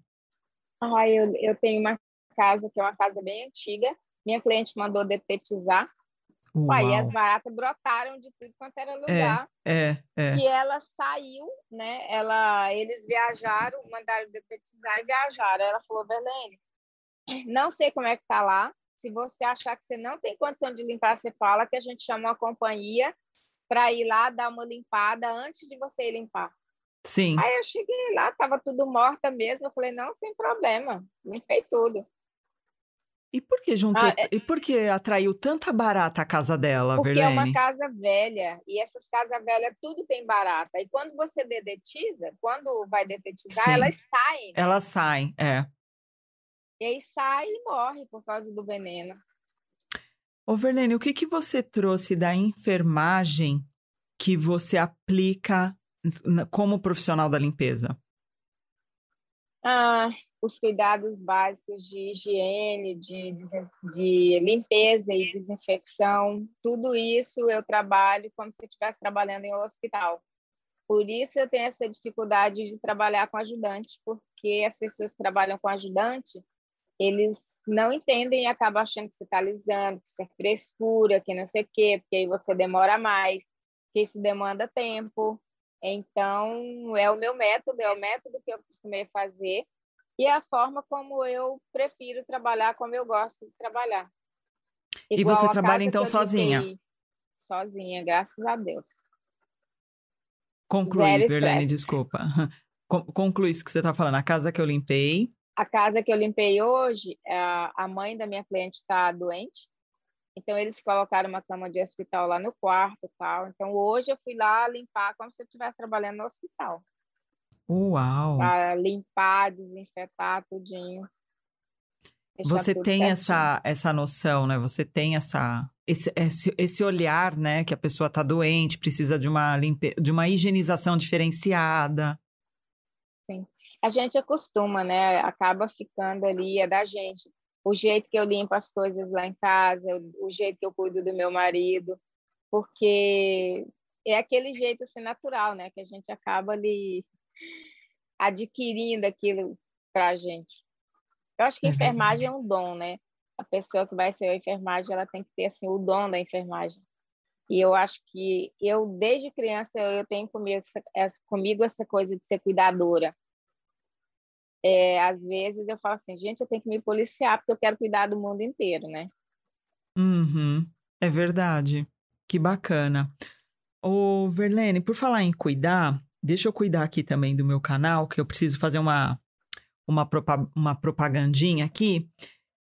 Ah, eu, eu tenho uma casa que é uma casa bem antiga. Minha cliente mandou detetizar. Aí as baratas brotaram de tudo quanto era lugar. É, é, é. E ela saiu, né? Ela, eles viajaram, mandaram detetizar e viajaram. Ela falou, Verlene, não sei como é que tá lá. Se você achar que você não tem condição de limpar, você fala que a gente chama uma companhia para ir lá dar uma limpada antes de você ir limpar. Sim. Aí eu cheguei lá, tava tudo morta mesmo. Eu falei, não, sem problema, limpei tudo. E por que juntou? Ah, é... E por que atraiu tanta barata a casa dela, Porque Verlene? é uma casa velha e essas casas velhas tudo tem barata. E quando você dedetiza, quando vai detetizar, Sim. elas saem. Elas saem, é. E aí sai e morre por causa do veneno. Ô, Verlene, o que, que você trouxe da enfermagem que você aplica como profissional da limpeza? Ah, os cuidados básicos de higiene, de, de limpeza e desinfecção, tudo isso eu trabalho como se eu estivesse trabalhando em um hospital. Por isso eu tenho essa dificuldade de trabalhar com ajudante, porque as pessoas que trabalham com ajudante, eles não entendem e acabam achando que você está alisando, que isso é frescura, que não sei o quê, porque aí você demora mais, que isso demanda tempo. Então, é o meu método, é o método que eu costumei fazer e é a forma como eu prefiro trabalhar, como eu gosto de trabalhar. Igual e você trabalha então sozinha? Sozinha, graças a Deus. Conclui, Verlene, desculpa. Conclui isso que você está falando. A casa que eu limpei, a casa que eu limpei hoje, a mãe da minha cliente está doente, então eles colocaram uma cama de hospital lá no quarto e tal. Então hoje eu fui lá limpar como se eu estivesse trabalhando no hospital. Uau! Para limpar, desinfetar tudinho. Você tem essa, essa noção, né? Você tem essa, esse, esse, esse olhar, né? Que a pessoa está doente, precisa de uma, limpe... de uma higienização diferenciada. Sim. A gente acostuma, né? Acaba ficando ali, é da gente. O jeito que eu limpo as coisas lá em casa, o jeito que eu cuido do meu marido, porque é aquele jeito assim natural, né? Que a gente acaba ali adquirindo aquilo para a gente. Eu acho que a é enfermagem é um dom, né? A pessoa que vai ser a enfermagem, ela tem que ter assim o dom da enfermagem. E eu acho que eu desde criança eu tenho comigo essa, comigo essa coisa de ser cuidadora. É, às vezes eu falo assim, gente, eu tenho que me policiar porque eu quero cuidar do mundo inteiro, né? Uhum, é verdade. Que bacana. Ô, Verlene, por falar em cuidar, deixa eu cuidar aqui também do meu canal, que eu preciso fazer uma, uma, uma propagandinha aqui,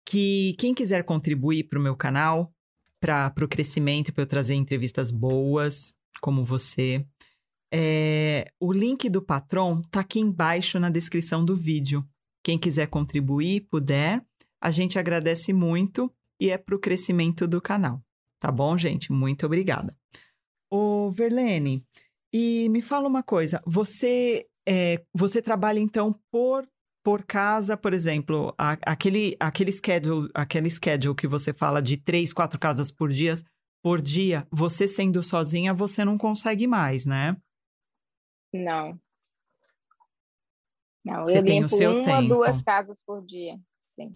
que quem quiser contribuir para o meu canal, para o crescimento, para eu trazer entrevistas boas, como você, é, o link do Patron tá aqui embaixo na descrição do vídeo. Quem quiser contribuir, puder, a gente agradece muito e é para o crescimento do canal. Tá bom, gente? Muito obrigada. Ô, Verlene, e me fala uma coisa, você é, você trabalha então por por casa, por exemplo, a, aquele aquele schedule, aquele schedule que você fala de três, quatro casas por dia, por dia, você sendo sozinha, você não consegue mais, né? Não. Não, você eu tem limpo o seu uma tempo. duas casas por dia, sim.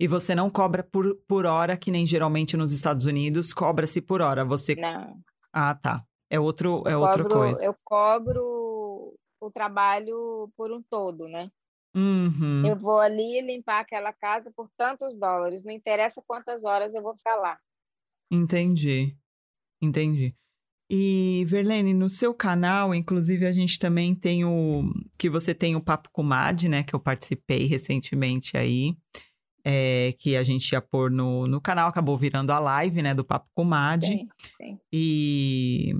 E você não cobra por, por hora, que nem geralmente nos Estados Unidos, cobra-se por hora. Você Não. Ah, tá. É, outro, é outra coisa. Eu cobro o trabalho por um todo, né? Uhum. Eu vou ali limpar aquela casa por tantos dólares, não interessa quantas horas eu vou ficar lá. Entendi, entendi. E, Verlene, no seu canal, inclusive, a gente também tem o... Que você tem o Papo com Mad, né? Que eu participei recentemente aí é, que a gente ia pôr no, no canal, acabou virando a live, né, do Papo com Mad. Sim, sim. E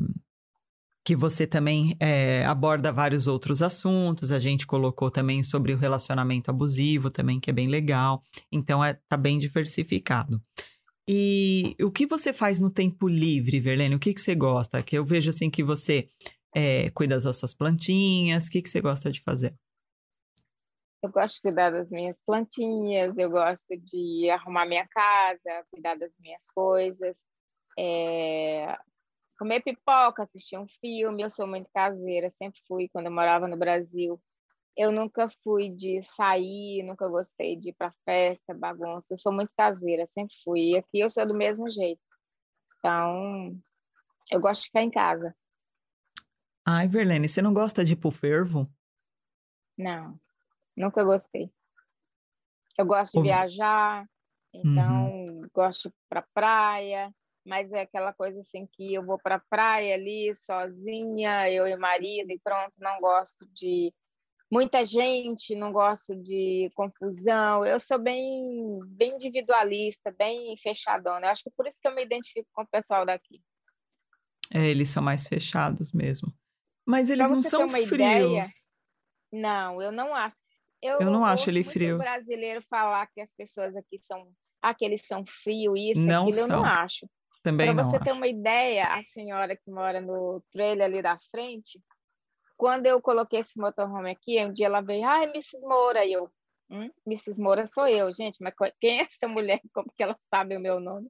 que você também é, aborda vários outros assuntos. A gente colocou também sobre o relacionamento abusivo também, que é bem legal. Então, é, tá bem diversificado. E o que você faz no tempo livre, Verlene? O que, que você gosta? Que eu vejo assim que você é, cuida das suas plantinhas. O que, que você gosta de fazer? Eu gosto de cuidar das minhas plantinhas, eu gosto de arrumar minha casa, cuidar das minhas coisas, é... comer pipoca, assistir um filme. Eu sou muito caseira, sempre fui quando eu morava no Brasil. Eu nunca fui de sair, nunca gostei de ir para festa, bagunça. Eu sou muito caseira, sempre fui. E aqui eu sou do mesmo jeito. Então, eu gosto de ficar em casa. Ai, Verlene, você não gosta de ir pro fervo? Não. Nunca gostei. Eu gosto de viajar, então uhum. gosto para praia, mas é aquela coisa assim que eu vou para praia ali sozinha, eu e o marido e pronto, não gosto de muita gente, não gosto de confusão. Eu sou bem bem individualista, bem fechadona. Eu acho que por isso que eu me identifico com o pessoal daqui. É, eles são mais fechados mesmo. Mas eles não são frios. Ideia, não, eu não acho. Eu, eu não acho ele frio. O brasileiro falar que as pessoas aqui são, ah, que eles são frios, isso, não aquilo, são. eu não acho. Também Para você acho. ter uma ideia, a senhora que mora no trailer ali da frente, quando eu coloquei esse motorhome aqui, um dia ela veio, ai, Mrs. Moura, e eu, hum? Mrs. Moura sou eu, gente, mas quem é essa mulher? Como que ela sabe o meu nome?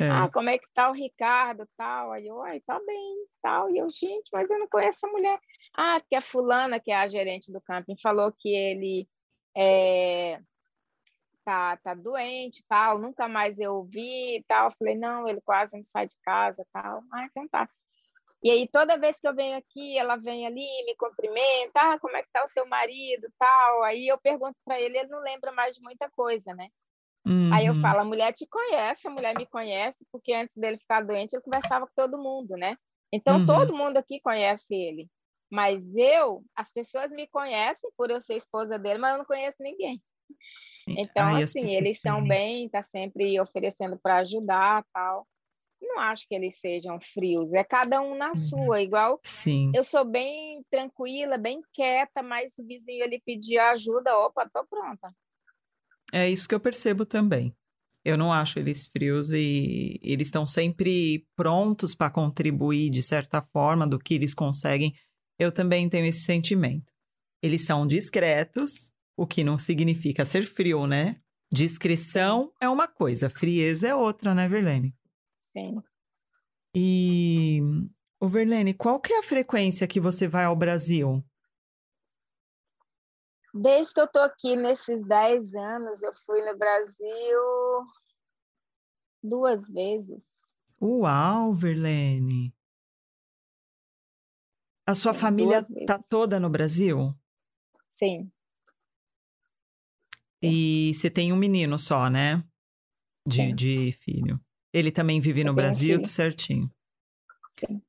É. Ah, como é que tá o Ricardo, tal? Aí eu, ai, tá bem, tal. E eu, gente, mas eu não conheço essa mulher. Ah, porque a fulana, que é a gerente do camping, falou que ele é, tá, tá doente, tal, nunca mais eu vi, tal. Eu falei, não, ele quase não sai de casa, tal. Ah, então tá. E aí, toda vez que eu venho aqui, ela vem ali, me cumprimenta, ah, como é que tá o seu marido, tal. Aí eu pergunto para ele, ele não lembra mais de muita coisa, né? Uhum. Aí eu uhum. falo, a mulher te conhece, a mulher me conhece, porque antes dele ficar doente, ele conversava com todo mundo, né? Então, uhum. todo mundo aqui conhece ele. Mas eu, as pessoas me conhecem por eu ser esposa dele, mas eu não conheço ninguém. Então, assim, eles são também. bem, tá sempre oferecendo para ajudar, tal. Não acho que eles sejam frios, é cada um na uhum. sua, igual. Sim. Eu sou bem tranquila, bem quieta, mas o vizinho ele pedir ajuda, opa, tô pronta. É isso que eu percebo também. Eu não acho eles frios e eles estão sempre prontos para contribuir de certa forma do que eles conseguem. Eu também tenho esse sentimento. Eles são discretos, o que não significa ser frio, né? Discrição é uma coisa, frieza é outra, né, Verlene? Sim. E, o Verlene, qual que é a frequência que você vai ao Brasil? Desde que eu tô aqui nesses 10 anos, eu fui no Brasil duas vezes. Uau, Verlene! A sua Sim, família tá toda no Brasil? Sim. E você tem um menino só, né? De, de filho. Ele também vive eu no Brasil, tudo certinho. Sim.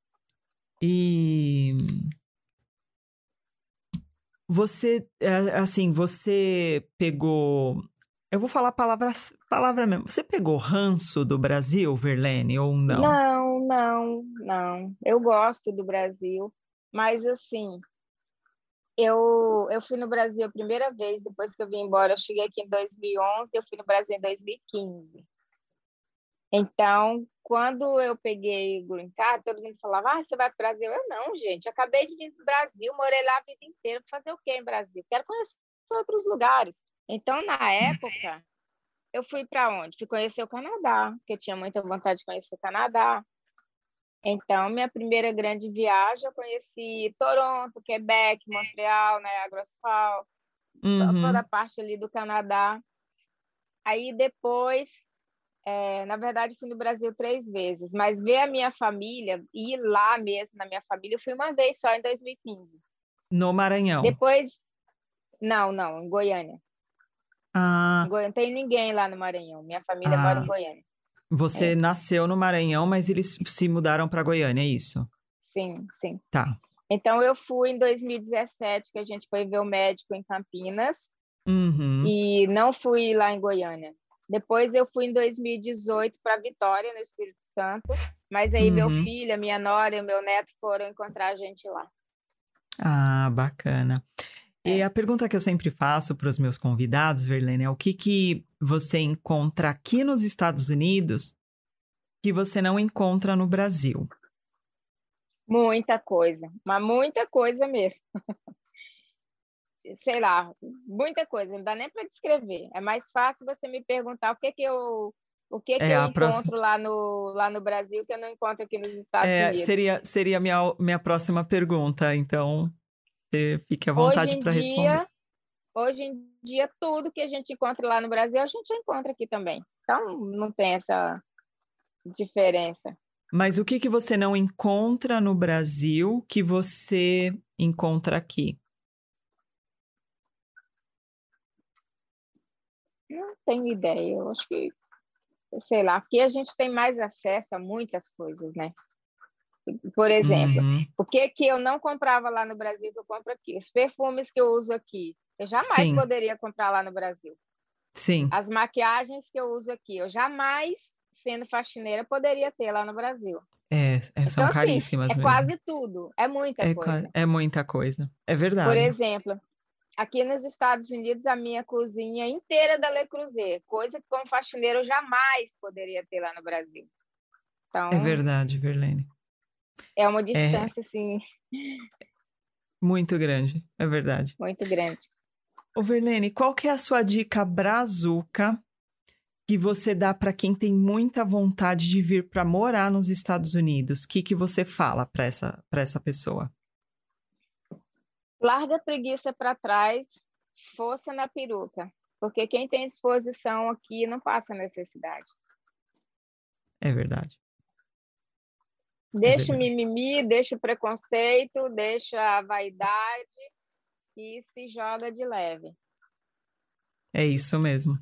E você, é, assim, você pegou. Eu vou falar palavra, palavra mesmo. Você pegou ranço do Brasil, Verlene, ou não? Não, não, não. Eu gosto do Brasil, mas assim, eu, eu fui no Brasil a primeira vez, depois que eu vim embora, eu cheguei aqui em 2011, eu fui no Brasil em 2015. Então, quando eu peguei o green card, todo mundo falava, ah, você vai para o Brasil? Eu, não, gente, acabei de vir para o Brasil, morei lá a vida inteira, fazer o quê em Brasil? Quero conhecer outros lugares. Então, na época, eu fui para onde? Fui conhecer o Canadá, porque eu tinha muita vontade de conhecer o Canadá. Então, minha primeira grande viagem, eu conheci Toronto, Quebec, Montreal, Niagara Falls, uhum. toda a parte ali do Canadá. Aí, depois, é, na verdade, fui no Brasil três vezes, mas ver a minha família, ir lá mesmo na minha família, eu fui uma vez só em 2015. No Maranhão? Depois, não, não, em Goiânia. Ah. Não tem ninguém lá no Maranhão, minha família ah. mora em Goiânia. Você é. nasceu no Maranhão, mas eles se mudaram para Goiânia, é isso? Sim, sim. Tá. Então, eu fui em 2017, que a gente foi ver o médico em Campinas, uhum. e não fui lá em Goiânia. Depois eu fui em 2018 para Vitória, no Espírito Santo, mas aí uhum. meu filho, a minha nora e o meu neto foram encontrar a gente lá. Ah, bacana. E é. a pergunta que eu sempre faço para os meus convidados, Verlene, é o que, que você encontra aqui nos Estados Unidos que você não encontra no Brasil? Muita coisa, mas muita coisa mesmo. sei lá, muita coisa, não dá nem para descrever. É mais fácil você me perguntar o que que eu o que, que é, eu encontro próxima... lá, no, lá no Brasil que eu não encontro aqui nos Estados é, Unidos. Seria, seria a minha, minha próxima pergunta, então você fique à vontade para responder. Hoje em dia, tudo que a gente encontra lá no Brasil, a gente encontra aqui também. Então, não tem essa diferença. Mas o que, que você não encontra no Brasil que você encontra aqui? Não tenho ideia. Eu acho que, sei lá, aqui a gente tem mais acesso a muitas coisas, né? Por exemplo, uhum. o que que eu não comprava lá no Brasil que eu compro aqui? Os perfumes que eu uso aqui, eu jamais Sim. poderia comprar lá no Brasil. Sim. As maquiagens que eu uso aqui, eu jamais, sendo faxineira, poderia ter lá no Brasil. É, é são então, assim, caríssimas assim, é mesmo. quase tudo. É muita é, coisa. É muita coisa. É verdade. Por exemplo, aqui nos Estados Unidos, a minha cozinha inteira da Le Creuset, coisa que como faxineiro eu jamais poderia ter lá no Brasil. Então, é verdade, Verlene. É uma é distância, é... assim... Muito grande, é verdade. Muito grande. Ô, Verlene, qual que é a sua dica brazuca que você dá para quem tem muita vontade de vir para morar nos Estados Unidos? O que, que você fala para essa, essa pessoa? Larga a preguiça para trás, força na peruca, porque quem tem exposição aqui não passa necessidade. É verdade. Deixa o mimimi, deixa o preconceito, deixa a vaidade e se joga de leve. É isso mesmo.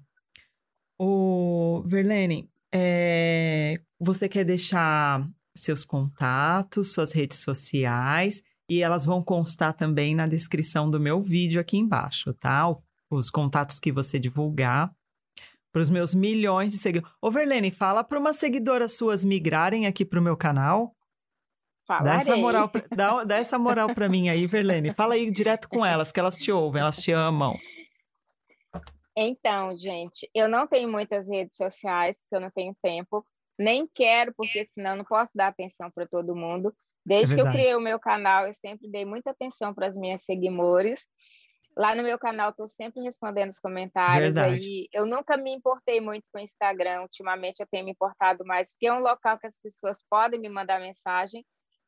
O Verlene, é... você quer deixar seus contatos, suas redes sociais e elas vão constar também na descrição do meu vídeo aqui embaixo, tá? Os contatos que você divulgar para os meus milhões de seguidores. Ô, Verlene, fala para umas seguidoras suas migrarem aqui para o meu canal. Falarei. Dá essa moral, pra, dá, dá essa moral para mim aí, Verlene. Fala aí direto com elas, que elas te ouvem, elas te amam. Então, gente, eu não tenho muitas redes sociais, porque eu não tenho tempo, nem quero, porque senão não posso dar atenção para todo mundo. Desde é que eu criei o meu canal, eu sempre dei muita atenção para as minhas seguidores. Lá no meu canal, estou sempre respondendo os comentários. Verdade. Aí, eu nunca me importei muito com o Instagram. Ultimamente, eu tenho me importado mais, porque é um local que as pessoas podem me mandar mensagem.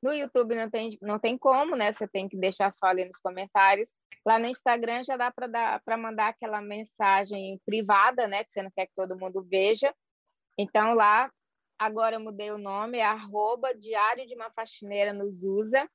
No YouTube não tem, não tem como, né? Você tem que deixar só ali nos comentários. Lá no Instagram já dá para mandar aquela mensagem privada, né? Que você não quer que todo mundo veja. Então, lá, agora eu mudei o nome, é arroba Diário de uma Faxineira nos usa.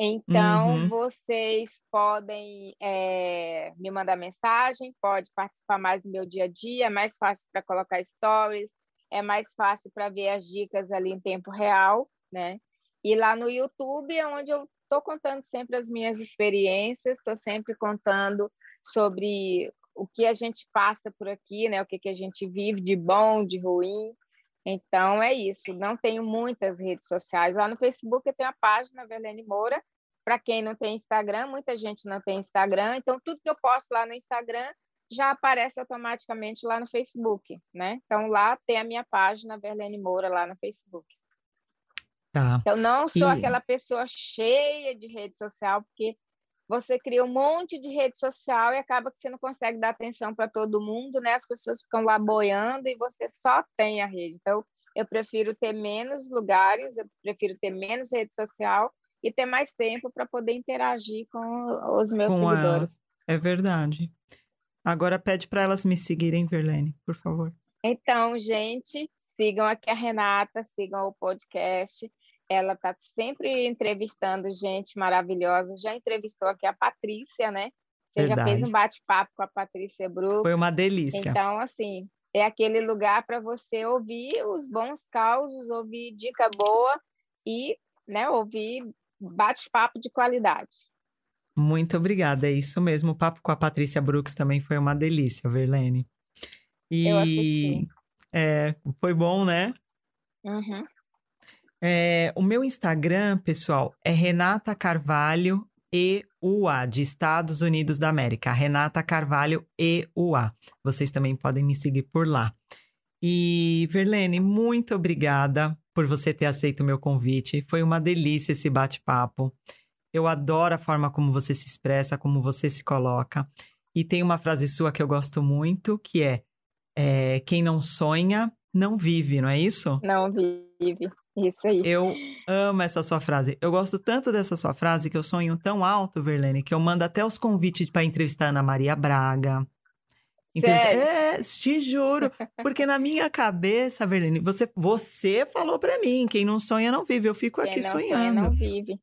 Então, uhum. vocês podem é, me mandar mensagem, pode participar mais do meu dia a dia, é mais fácil para colocar stories, é mais fácil para ver as dicas ali em tempo real, né? E lá no YouTube é onde eu estou contando sempre as minhas experiências, estou sempre contando sobre o que a gente passa por aqui, né? O que, que a gente vive de bom, de ruim. Então é isso. Não tenho muitas redes sociais. Lá no Facebook eu tenho a página Verlene Moura. Para quem não tem Instagram, muita gente não tem Instagram. Então tudo que eu posto lá no Instagram já aparece automaticamente lá no Facebook, né? Então lá tem a minha página Verlene Moura lá no Facebook. Tá. Eu não sou e... aquela pessoa cheia de rede social, porque você cria um monte de rede social e acaba que você não consegue dar atenção para todo mundo, né? As pessoas ficam lá boiando e você só tem a rede. Então, eu prefiro ter menos lugares, eu prefiro ter menos rede social e ter mais tempo para poder interagir com os meus com seguidores. Elas. É verdade. Agora pede para elas me seguirem, Verlene, por favor. Então, gente, sigam aqui a Renata, sigam o podcast. Ela está sempre entrevistando gente maravilhosa. Já entrevistou aqui a Patrícia, né? Você Verdade. já fez um bate-papo com a Patrícia Brooks. Foi uma delícia. Então, assim, é aquele lugar para você ouvir os bons causos, ouvir dica boa e né, ouvir bate-papo de qualidade. Muito obrigada, é isso mesmo. O papo com a Patrícia Brooks também foi uma delícia, Verlene. E Eu assisti. É, foi bom, né? Uhum. É, o meu Instagram, pessoal, é Renata Carvalho EUA, de Estados Unidos da América. Renata Carvalho EUA. Vocês também podem me seguir por lá. E, Verlene, muito obrigada por você ter aceito o meu convite. Foi uma delícia esse bate-papo. Eu adoro a forma como você se expressa, como você se coloca. E tem uma frase sua que eu gosto muito, que é, é quem não sonha, não vive, não é isso? Não vive. Isso aí. Eu amo essa sua frase. Eu gosto tanto dessa sua frase que eu sonho tão alto, Verlene, que eu mando até os convites para entrevistar a Ana Maria Braga. Entrevista... É, te juro. Porque na minha cabeça, Verlene, você, você falou para mim: quem não sonha não vive. Eu fico quem aqui não sonhando. Sonha, não vive.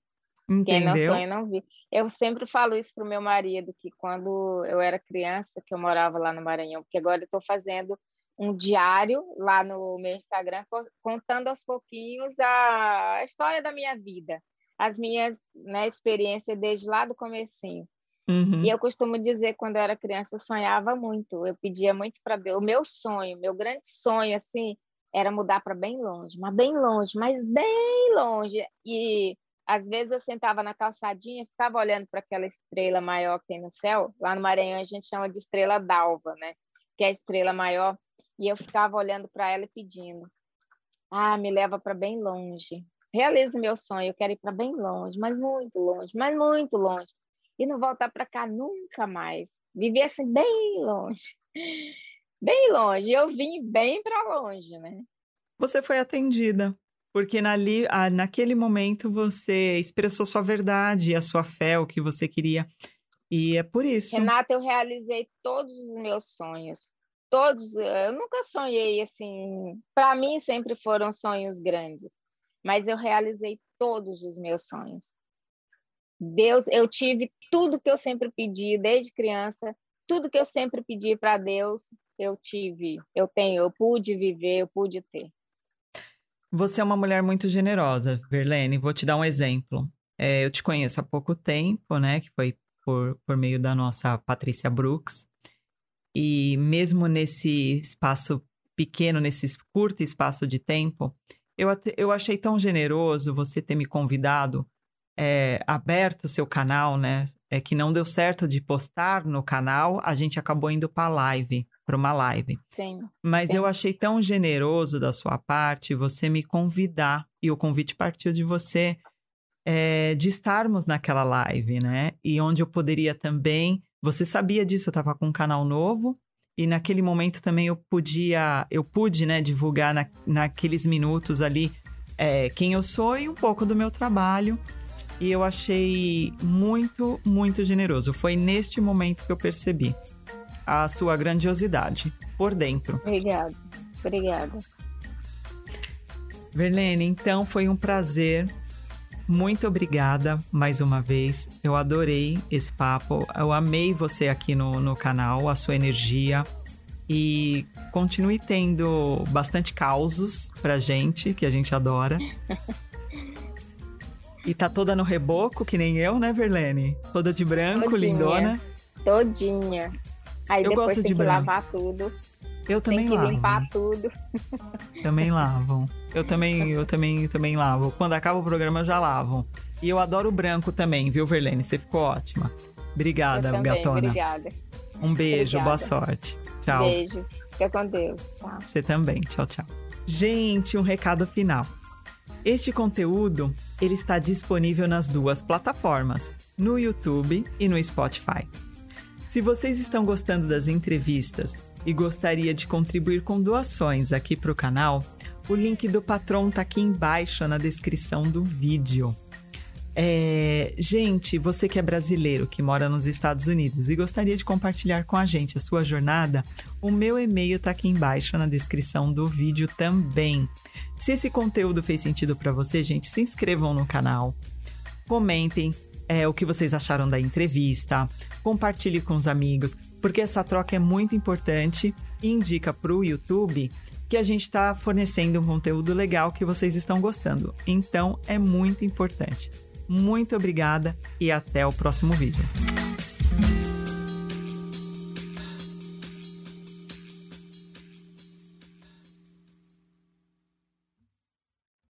Entendeu? Quem não sonha não vive. Eu sempre falo isso pro meu marido, que quando eu era criança, que eu morava lá no Maranhão, porque agora eu estou fazendo um diário lá no meu Instagram contando aos pouquinhos a história da minha vida, as minhas né, experiências desde lá do comecinho. Uhum. E eu costumo dizer quando eu era criança eu sonhava muito, eu pedia muito para Deus. O meu sonho, meu grande sonho assim, era mudar para bem longe, mas bem longe, mas bem longe. E às vezes eu sentava na calçadinha, ficava olhando para aquela estrela maior que tem no céu. Lá no Maranhão a gente chama de estrela d'alva, né? Que é a estrela maior e eu ficava olhando para ela e pedindo: Ah, me leva para bem longe. Realiza o meu sonho, eu quero ir para bem longe, mas muito longe, mas muito longe. E não voltar para cá nunca mais. Viver assim bem longe. Bem longe. Eu vim bem para longe, né? Você foi atendida. Porque nali, naquele momento você expressou sua verdade, a sua fé, o que você queria. E é por isso. Renata, eu realizei todos os meus sonhos todos, eu nunca sonhei assim, para mim sempre foram sonhos grandes, mas eu realizei todos os meus sonhos. Deus, eu tive tudo que eu sempre pedi desde criança, tudo que eu sempre pedi para Deus, eu tive, eu tenho, eu pude viver, eu pude ter. Você é uma mulher muito generosa, Verlene. Vou te dar um exemplo. É, eu te conheço há pouco tempo, né? Que foi por, por meio da nossa Patrícia Brooks. E mesmo nesse espaço pequeno, nesse curto espaço de tempo, eu, eu achei tão generoso você ter me convidado é, aberto o seu canal, né? É que não deu certo de postar no canal, a gente acabou indo para live, para uma live. Sim. Mas sim. eu achei tão generoso da sua parte você me convidar e o convite partiu de você é, de estarmos naquela live, né? E onde eu poderia também. Você sabia disso? Eu estava com um canal novo e naquele momento também eu podia, eu pude, né, divulgar na, naqueles minutos ali é, quem eu sou e um pouco do meu trabalho. E eu achei muito, muito generoso. Foi neste momento que eu percebi a sua grandiosidade por dentro. Obrigada, obrigada. Verlene, então foi um prazer. Muito obrigada mais uma vez. Eu adorei esse papo. Eu amei você aqui no, no canal, a sua energia. E continue tendo bastante causos pra gente, que a gente adora. E tá toda no reboco, que nem eu, né, Verlene? Toda de branco, Todinha. lindona. Todinha. Aí Eu depois gosto tem de que branco. lavar tudo. Eu também tem que lavo. limpar tudo. Também lavam. Eu também, eu também, também lavo. Quando acaba o programa, já lavo. E eu adoro o branco também, viu, Verlene? Você ficou ótima. Obrigada, também, gatona. Obrigada. Um beijo, boa Obrigada. sorte. Tchau. Beijo. Fica com Deus. Tchau. Você também. Tchau, tchau. Gente, um recado final. Este conteúdo, ele está disponível nas duas plataformas, no YouTube e no Spotify. Se vocês estão gostando das entrevistas e gostaria de contribuir com doações aqui para o canal, o link do Patron está aqui embaixo na descrição do vídeo. É, gente, você que é brasileiro, que mora nos Estados Unidos e gostaria de compartilhar com a gente a sua jornada, o meu e-mail está aqui embaixo na descrição do vídeo também. Se esse conteúdo fez sentido para você, gente, se inscrevam no canal, comentem é, o que vocês acharam da entrevista, compartilhe com os amigos, porque essa troca é muito importante e indica para o YouTube que a gente está fornecendo um conteúdo legal que vocês estão gostando. Então é muito importante. Muito obrigada e até o próximo vídeo.